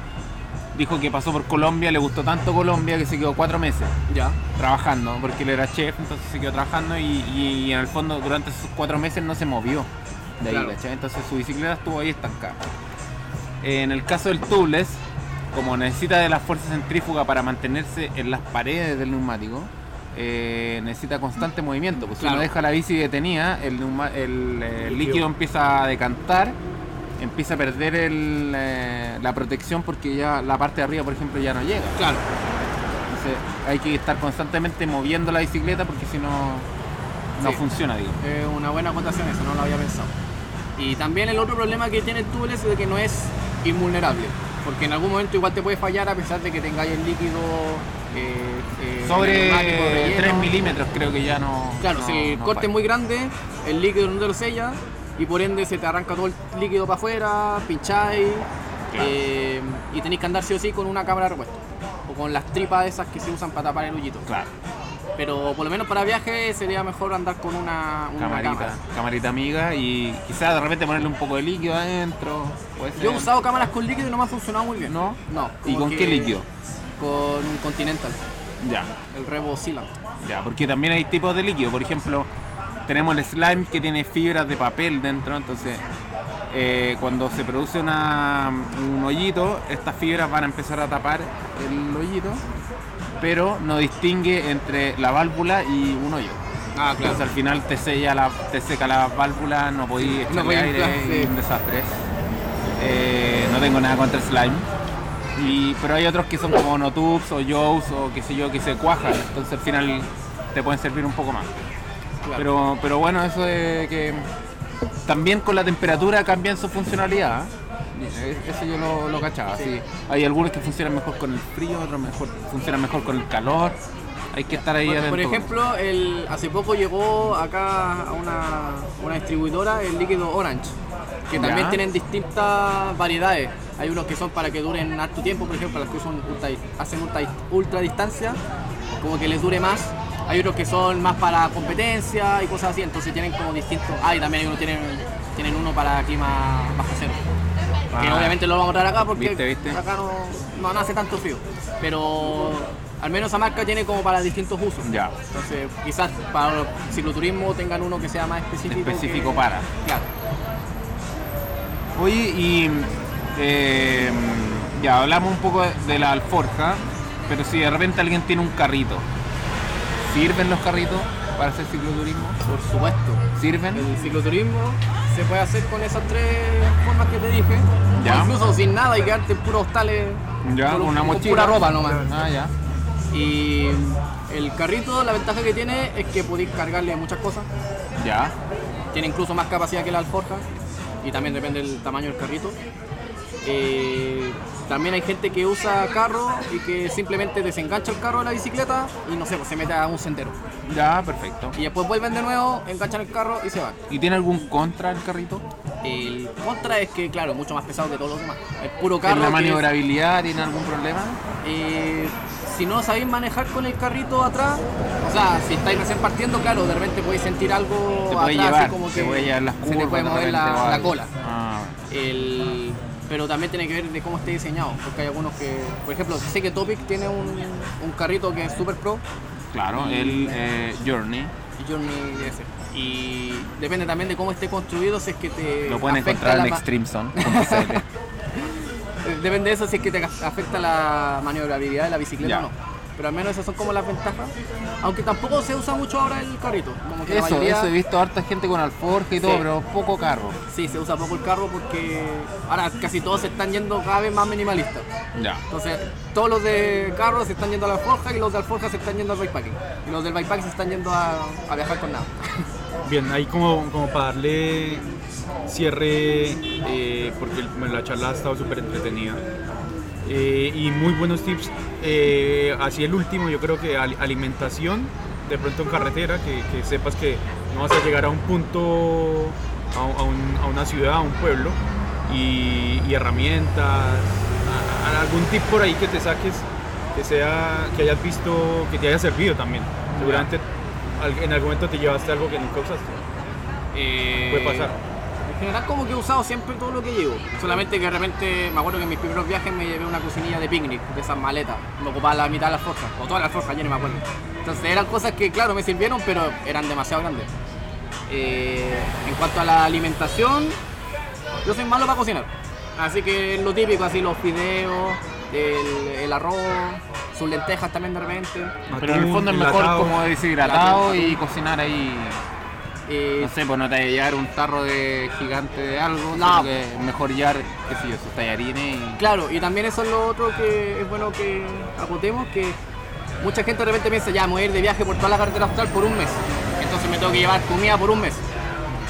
dijo que pasó por Colombia, le gustó tanto Colombia que se quedó cuatro meses Ya. trabajando, porque él era chef, entonces se quedó trabajando y, en el fondo durante esos cuatro meses no se movió de ahí, Claro. Entonces su bicicleta estuvo ahí estancada. En el caso del tubeless, como necesita de la fuerza centrífuga para mantenerse en las paredes del neumático, eh, necesita constante movimiento. Pues Claro. si uno deja la bici detenida, el, neuma- el, eh, Líquido. empieza a decantar, empieza a perder el, eh, la protección porque ya la parte de arriba, por ejemplo, ya no llega. Claro. Entonces hay que estar constantemente moviendo la bicicleta porque si no, no Sí. funciona, digo. Es una buena acotación eso, no lo había pensado. Y también el otro problema que tiene el tubeless es de que no es invulnerable. Porque en algún momento igual te puede fallar a pesar de que tengáis el líquido eh, Sobre neumático relleno. 3 milímetros creo que ya no. Claro, no- si el no corte es muy grande, el líquido no te lo sella y por ende se te arranca todo el líquido para afuera, pincháis Claro. eh, y tenéis que andar sí o sí con una cámara de repuesto. O con las tripas esas que se usan para tapar el hoyito. Claro, Pero por lo menos para viaje sería mejor andar con una, una camarita, cámara. camarita amiga y quizás de repente ponerle un poco de líquido adentro. Yo he usado cámaras con líquido y no me ha funcionado muy bien. ¿No? No. ¿Y con que- qué líquido? Con un Continental, Ya, el Revo Sealant. ya, porque también hay tipos de líquido. Por ejemplo, tenemos el slime que tiene fibras de papel dentro, entonces eh, cuando se produce una- un hoyito, estas fibras van a empezar a tapar el hoyito, pero no distingue entre la válvula y un hoyo. Ah, Entonces al final te sella la, te seca la válvula, no podéis echarle podéis aire, sí. un desastre. Eh, no tengo nada contra el slime. Y, pero hay otros que son como notubes o Joes o qué sé yo que se cuajan, entonces al final te pueden servir un poco más. Claro. Pero, pero bueno, eso de que también con la temperatura cambian su funcionalidad. ¿eh? Eso yo lo, lo cachaba. sí. Hay algunos que funcionan mejor con el frío, otros mejor, funcionan mejor con el calor. Hay que estar ahí adentro. por ejemplo, el, hace poco llegó acá a una, una distribuidora el líquido Orange, que también Ya. tienen distintas variedades. Hay unos que son para que duren harto tiempo, por ejemplo, los que son ultra, hacen ultra, ultra distancia, como que les dure más. Hay otros que son más para competencia y cosas así, entonces tienen como distintos. Ah, y también hay uno, tienen, tienen uno para clima bajo cero. Que Ah. obviamente lo vamos a traer acá porque Viste, viste. acá no, no, no hace tanto frío. Pero al menos esa marca tiene como para distintos usos. Ya. Entonces, quizás para el cicloturismo tengan uno que sea más específico. Específico que- para. Claro. Oye, y eh, ya hablamos un poco de la alforja, pero si de repente alguien tiene un carrito, ¿sirven los carritos para hacer cicloturismo? Por supuesto. ¿Sirven? El cicloturismo se puede hacer con esas tres formas que te dije. Ya. O incluso sin nada y quedarte en puros hostales. Ya, con una con mochila. pura ropa nomás. Ah, ya. Y el carrito, la ventaja que tiene es que podéis cargarle muchas cosas. Ya. tiene incluso más capacidad que la alforja y también depende del tamaño del carrito. Eh, También hay gente que usa carro y que simplemente desengancha el carro de la bicicleta y no sé, pues se mete a un sendero. Ya, perfecto. Y después vuelven de nuevo, enganchan el carro y se van. ¿Y tiene algún contra el carrito? El contra es que, claro, es mucho más pesado que todos los demás. Es puro ¿En carro. la que es- maniobrabilidad tiene algún problema? Eh, si no sabéis manejar con el carrito atrás, o sea, si estáis recién partiendo, claro, de repente podéis sentir algo puede atrás, llevar, así como que te puede las se curvas. te puede de mover la, cola. Ah, El, pero también tiene que ver de cómo esté diseñado, porque hay algunos que, por ejemplo, sé que Topic tiene un, un carrito que es super pro, claro, el eh, Journey Journey ese. Y depende también de cómo esté construido, si es que te lo pueden encontrar en ma- extremezone.cl. Depende de eso si es que te afecta la maniobrabilidad de la bicicleta Ya. o no. Pero al menos esas son como las ventajas. Aunque tampoco se usa mucho ahora el carrito. Como que la Eso, mayoría, eso, he visto harta gente con alforja y todo, Sí. pero poco carro. Sí, se usa poco el carro porque ahora casi todos se están yendo cada vez más minimalistas. Ya. Entonces, todos los de carro se están yendo a la alforja y los de alforja se están yendo al bikepacking. Y los del bikepacking se están yendo a, a viajar con nada. Bien, ahí como, como para darle cierre, eh, porque bueno, la charla ha estado súper entretenida. Eh, y muy buenos tips. Eh, así el último, yo creo que al- alimentación, de pronto en carretera, que, que sepas que no vas a llegar a un punto, a, un- a un- a una ciudad, a un pueblo, y, y herramientas, a- a algún tip por ahí que te saques, que sea, que hayas visto, que te haya servido también. Seguramente en algún momento te llevaste algo que nunca usaste. Eh, Puede pasar. En general como que he usado siempre todo lo que llevo. Solamente que de repente, me acuerdo que en mis primeros viajes me llevé una cocinilla de picnic, de esas maletas. Me ocupaba la mitad de las forjas, o todas las forjas, ya no me acuerdo. Entonces eran cosas que claro me sirvieron, pero eran demasiado grandes. Eh, en cuanto a la alimentación, yo soy malo para cocinar. Así que lo típico, así los fideos, el, el arroz, sus lentejas también de repente. Pero en el fondo es mejor como deshidratado y cocinar ahí. Eh, No sé, pues no te vaya a llevar un tarro de gigante de algo, No. sino que es mejor llevar, qué sé yo, sus tallarines y... Claro, y también eso es lo otro que es bueno que acotemos, que mucha gente de repente piensa, ya, me voy a ir de viaje por toda la carretera austral por un mes, entonces me tengo que llevar comida por un mes.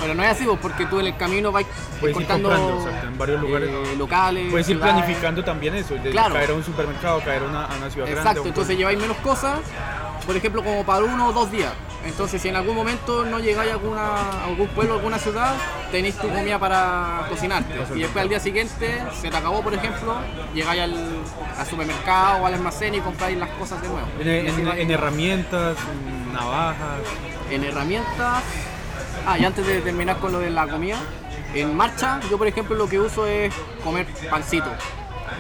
Pero no es así, pues, porque tú en el camino vas cortando exacto, en varios lugares. eh, locales. Puedes ir ciudades. planificando también eso, de Claro. caer a un supermercado, caer a una, a una ciudad grande. Exacto, entonces lleváis menos cosas, por ejemplo, como para uno o dos días. Entonces, si en algún momento no llegáis a, alguna, a algún pueblo, a alguna ciudad, tenéis tu comida para cocinarte. Y después al día siguiente, se te acabó, por ejemplo, llegáis al, al supermercado o al almacén y compráis las cosas de nuevo. En, en herramientas, en navajas. en herramientas. Ah, y antes de terminar con lo de la comida, en marcha, yo por ejemplo lo que uso es comer pancito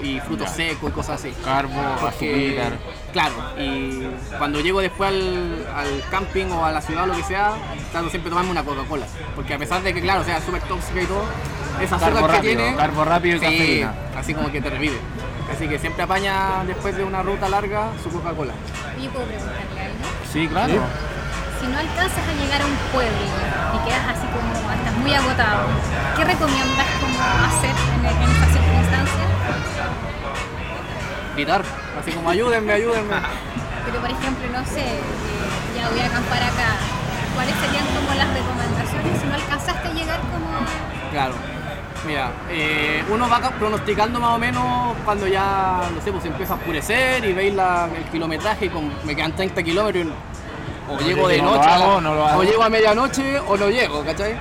y frutos secos y cosas así. Carbo, Porque, azúcar. claro, y cuando llego después al, al camping o a la ciudad o lo que sea, trato siempre de tomarme una Coca-Cola. Porque a pesar de que, claro, sea súper tóxica y todo, esa Carbo azúcar que rápido, tiene. carbo rápido y sí, cafeína. así como que te revive. Así que siempre apaña después de una ruta larga su Coca-Cola. Yo puedo preguntarle algo. Sí, claro. Si no alcanzas a llegar a un pueblo y quedas así como, estás muy agotado, ¿qué recomiendas como hacer en, en esta circunstancia? Gritar, así como ayúdenme, ayúdenme. Pero por ejemplo, no sé, eh, ya voy a acampar acá. ¿Cuáles serían como las recomendaciones si no alcanzaste a llegar como Claro. Mira, eh, uno va ca- pronosticando más o menos cuando ya, no sé, pues empieza a oscurecer y veis la- el kilometraje y con, me quedan 30 kilómetros y o llego de no noche, a la- hago, no lo hago. o llego a medianoche o no llego, ¿cachai?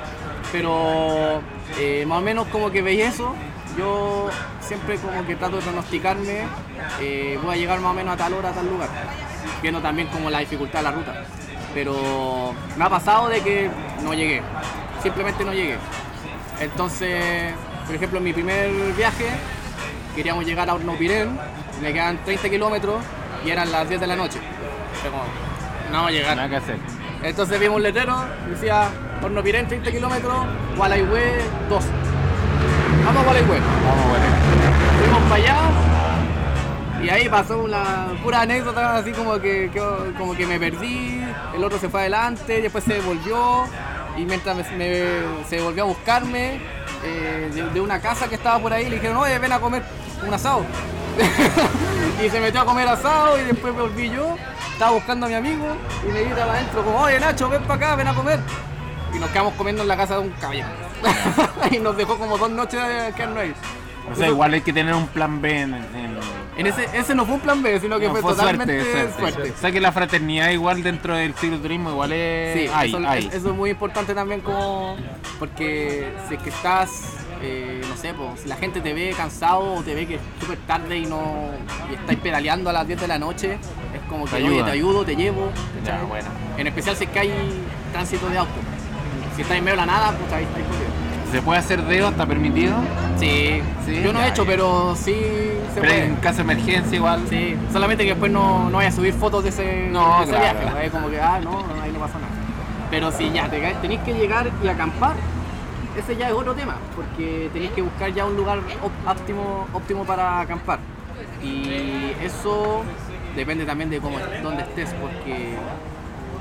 Pero eh, más o menos como que veis eso, yo siempre como que trato de pronosticarme, eh, voy a llegar más o menos a tal hora, a tal lugar, viendo también como la dificultad de la ruta. Pero me ha pasado de que no llegué, simplemente no llegué. Entonces, por ejemplo, en mi primer viaje queríamos llegar a Hornopirén, me quedan 30 kilómetros y eran las 10 de la noche. Como, no vamos a llegar. Nada que hacer. Entonces vimos un letrero, decía Hornopirén 30 kilómetros, Gualaihue 2. Vamos a Gualaihue. Vamos, bueno. Fuimos para allá y ahí pasó una pura anécdota, así como que, que- como que me perdí, el otro se fue adelante, después se devolvió y mientras me, me- se volvió a buscarme eh, de, de una casa que estaba por ahí, le dijeron, oye, ven a comer un asado. y se metió a comer asado y después me volví yo, estaba buscando a mi amigo y me grita adentro como, oye Nacho, ven para acá, ven a comer. Y nos quedamos comiendo en la casa de un caballero. y nos dejó como dos noches de quedarnos ahí. O sea, igual hay que tener un plan B en... en- En ese, ese no fue un plan B, sino que no, fue, fue totalmente suerte, suerte. suerte. O sea que la fraternidad igual dentro del cicloturismo igual es... Sí, hay, eso, hay. es- eso es muy importante también como porque si es que estás, eh, no sé, pues, si la gente te ve cansado o te ve que es súper tarde y no y estáis pedaleando a las 10 de la noche, es como que Te oye, te ayudo, te llevo. Ya, bueno. En especial si es que hay tránsito de auto. Si estáis en medio de la nada, pues ahí estáis. ¿Se puede hacer dedo? ¿Está permitido? Sí, Sí, yo no he hecho, pero sí se Pero puede. en caso de emergencia igual. Sí, solamente que después no, no vaya a subir fotos de ese, No, de ese claro. viaje. como que, ah, no, ahí no pasa nada. Pero si ya te, tenéis que llegar y acampar, ese ya es otro tema, porque tenéis que buscar ya un lugar óptimo, óptimo para acampar. Y eso depende también de cómo, dónde estés, porque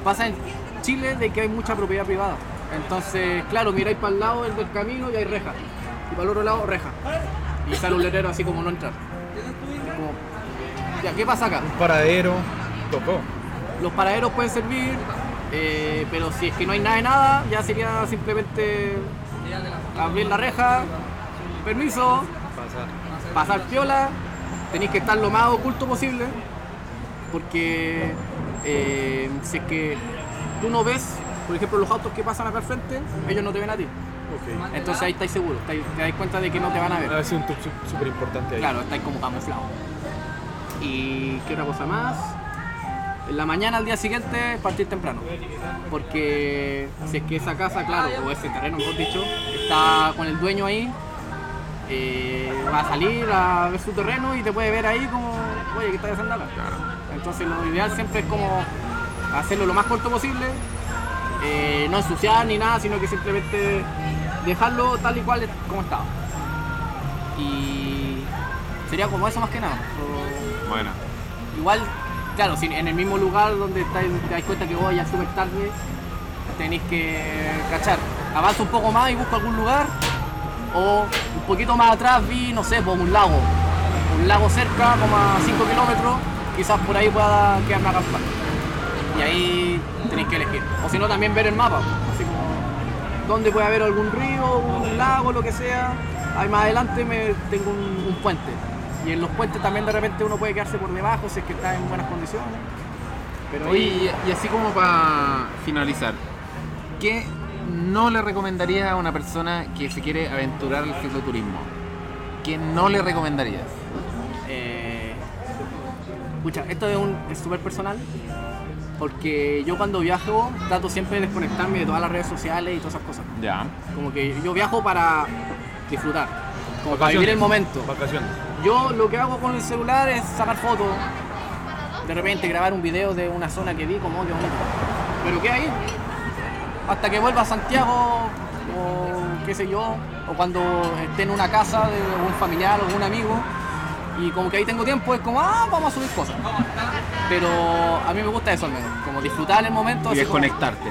pasa en Chile de que hay mucha propiedad privada. Entonces, claro, miráis para el lado del del camino y hay reja. Y para el otro lado, reja. Y sale un letrero así como no entrar. Como, ya, ¿qué pasa acá? Un paradero, tocó. Los paraderos pueden servir, eh, pero si es que no hay nada de nada, ya sería simplemente abrir la reja, permiso, Pasar. pasar piola, tenéis que estar lo más oculto posible, porque eh, si es que tú no ves, por ejemplo, los autos que pasan acá al frente, ellos no te ven a ti. Entonces ahí estáis seguros, estáis- te das cuenta de que no te van a ver. Ha sido un tip súper importante ahí. Claro, estáis como camuflados. ¿Y qué otra cosa más? En la mañana al día siguiente partir temprano. Porque si es que esa casa, claro, o ese terreno, mejor dicho, está con el dueño ahí, eh, va a salir a ver su terreno y te puede ver ahí como, oye, ¿qué estás haciendo acá? Entonces lo ideal siempre es como hacerlo lo más corto posible, eh, no ensuciar ni nada, sino que simplemente dejarlo tal y cual como estaba. Y sería como eso más que nada. O- Bueno. igual, claro, si en el mismo lugar donde estáis, te das cuenta que voy ya súper tarde, tenéis que cachar. Avanza un poco más y busco algún lugar. O un poquito más atrás vi, no sé, pues un lago. Un lago cerca, como a 5 kilómetros. Quizás por ahí pueda quedarme a acampar. Y ahí tenéis que elegir. O si no, también ver el mapa. Así como dónde puede haber algún río, un lago, lo que sea. Ahí más adelante me tengo un, un puente. Y en los puentes también de repente uno puede quedarse por debajo si es que está en buenas condiciones. Pero Oye, ahí, y, y así como para finalizar, ¿qué no le recomendarías a una persona que se quiere aventurar al cicloturismo? ¿Qué no le recomendarías? eh, escucha, esto es un es súper personal. Porque yo cuando viajo trato siempre de desconectarme de todas las redes sociales y todas esas cosas. Ya. Como que yo viajo para disfrutar, como para vivir el momento. Vacaciones. Yo lo que hago con el celular es sacar fotos, de repente grabar un video de una zona que vi, como "Oh, qué bonito. Pero ¿qué ahí? Hasta que vuelva a Santiago, o qué sé yo, o cuando esté en una casa de algún familiar o algún amigo, y como que ahí tengo tiempo, es como, ah, vamos a subir cosas. Pero a mí me gusta eso al menos, como disfrutar el momento. Y desconectarte.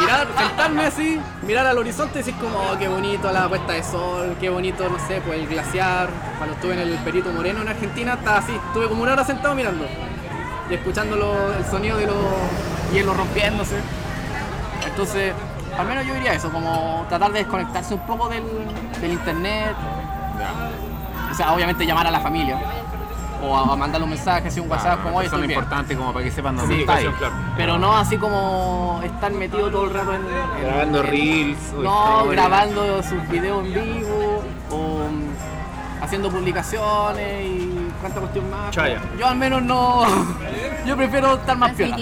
mirar, sentarme así, mirar al horizonte y decir como, oh, qué bonito la puesta de sol, qué bonito, no sé, pues el glaciar. Cuando estuve en el Perito Moreno en Argentina, estaba así, estuve como una hora sentado mirando y escuchando lo- el sonido de los hielos rompiéndose. Entonces, al menos yo diría eso, como tratar de desconectarse un poco del, del internet, o sea, obviamente llamar a la familia. O a, a mandarle un mensaje, así un WhatsApp, como hoy son estoy bien. importante como para que sepan dónde estáis. Comunicación, claro. Pero no así como estar metido todo el rato en. en- Grabando en- reels o No, historias. grabando sus videos en vivo o mm, haciendo publicaciones y cuánta cuestión más. Chaya. Yo al menos no. Yo prefiero estar más piola.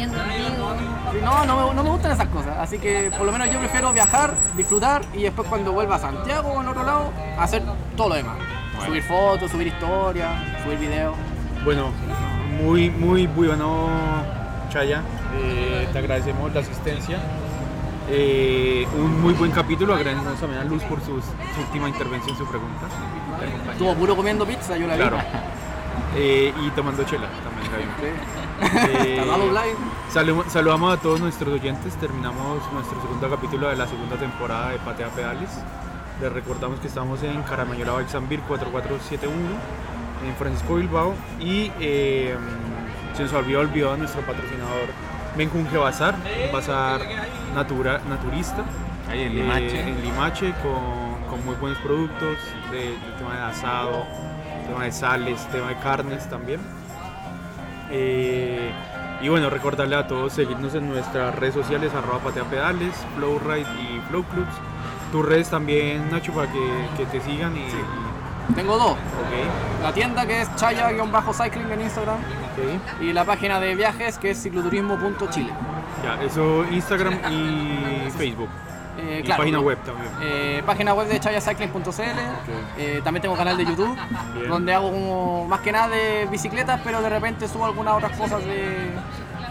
No, no me, no me gustan esas cosas. Así que por lo menos yo prefiero viajar, disfrutar y después cuando vuelva a Santiago o en otro lado, hacer todo lo demás. Bueno. Subir fotos, subir historias, subir videos. Bueno, muy, muy bueno, Chaya. Eh, te agradecemos la asistencia. Eh, un muy buen capítulo. Agradecemos también a Luz por sus- su última intervención, su pregunta. Estuvo puro comiendo pizza, yo la vi. Claro. Eh, y tomando chela también la saludamos a todos nuestros oyentes. Terminamos nuestro segundo capítulo de la segunda temporada de Patea Pedales. Les recordamos que estamos en Caramayola Baxambir 4471 en Francisco Bilbao y eh, se nos olvidó olvidado nuestro patrocinador Menjunje Bazar, un bazar natura, naturista Ahí en eh, Limache. en Limache con, con muy buenos productos, de, de tema de asado, tema de sales, tema de carnes también. Eh, y bueno, recordarle a todos seguirnos en nuestras redes sociales, arroba pateapedales, Flowride y Flowclubs. Tus redes también, Nacho, para que, que te sigan y... y- Tengo dos. ok, La tienda que es chaya-cycling en Instagram ok. y la página de viajes que es cicloturismo.chile. Ya, eso Instagram y Facebook. Eh, y claro, página web también. Eh, página web de chayacycling.cl. Eh, también tengo canal de YouTube Bien. donde hago como más que nada de bicicletas, pero de repente subo algunas otras cosas de.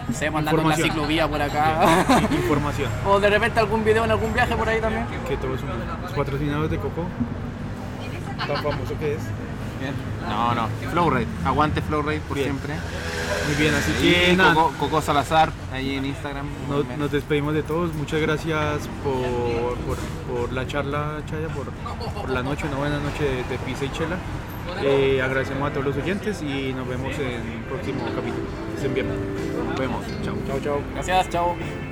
No sé, pues, andando en la ciclovía por acá. Información. o de repente algún video en algún viaje por ahí también. Que todos son los patrocinados de Coco. Tan famoso que es. Bien. No, no. Flowrate. Aguante Flowrate por Bien. siempre. Muy bien, así que nada, Coco, Coco Salazar, ahí en Instagram. nos, nos despedimos de todos. Muchas gracias por, por, por la charla, Chaya, por, por la noche, una buena noche de, de pizza y chela. Eh, agradecemos a todos los oyentes y nos vemos en el próximo capítulo. Que estén bien. Nos vemos. Chao. Chao, chao. Gracias, chao.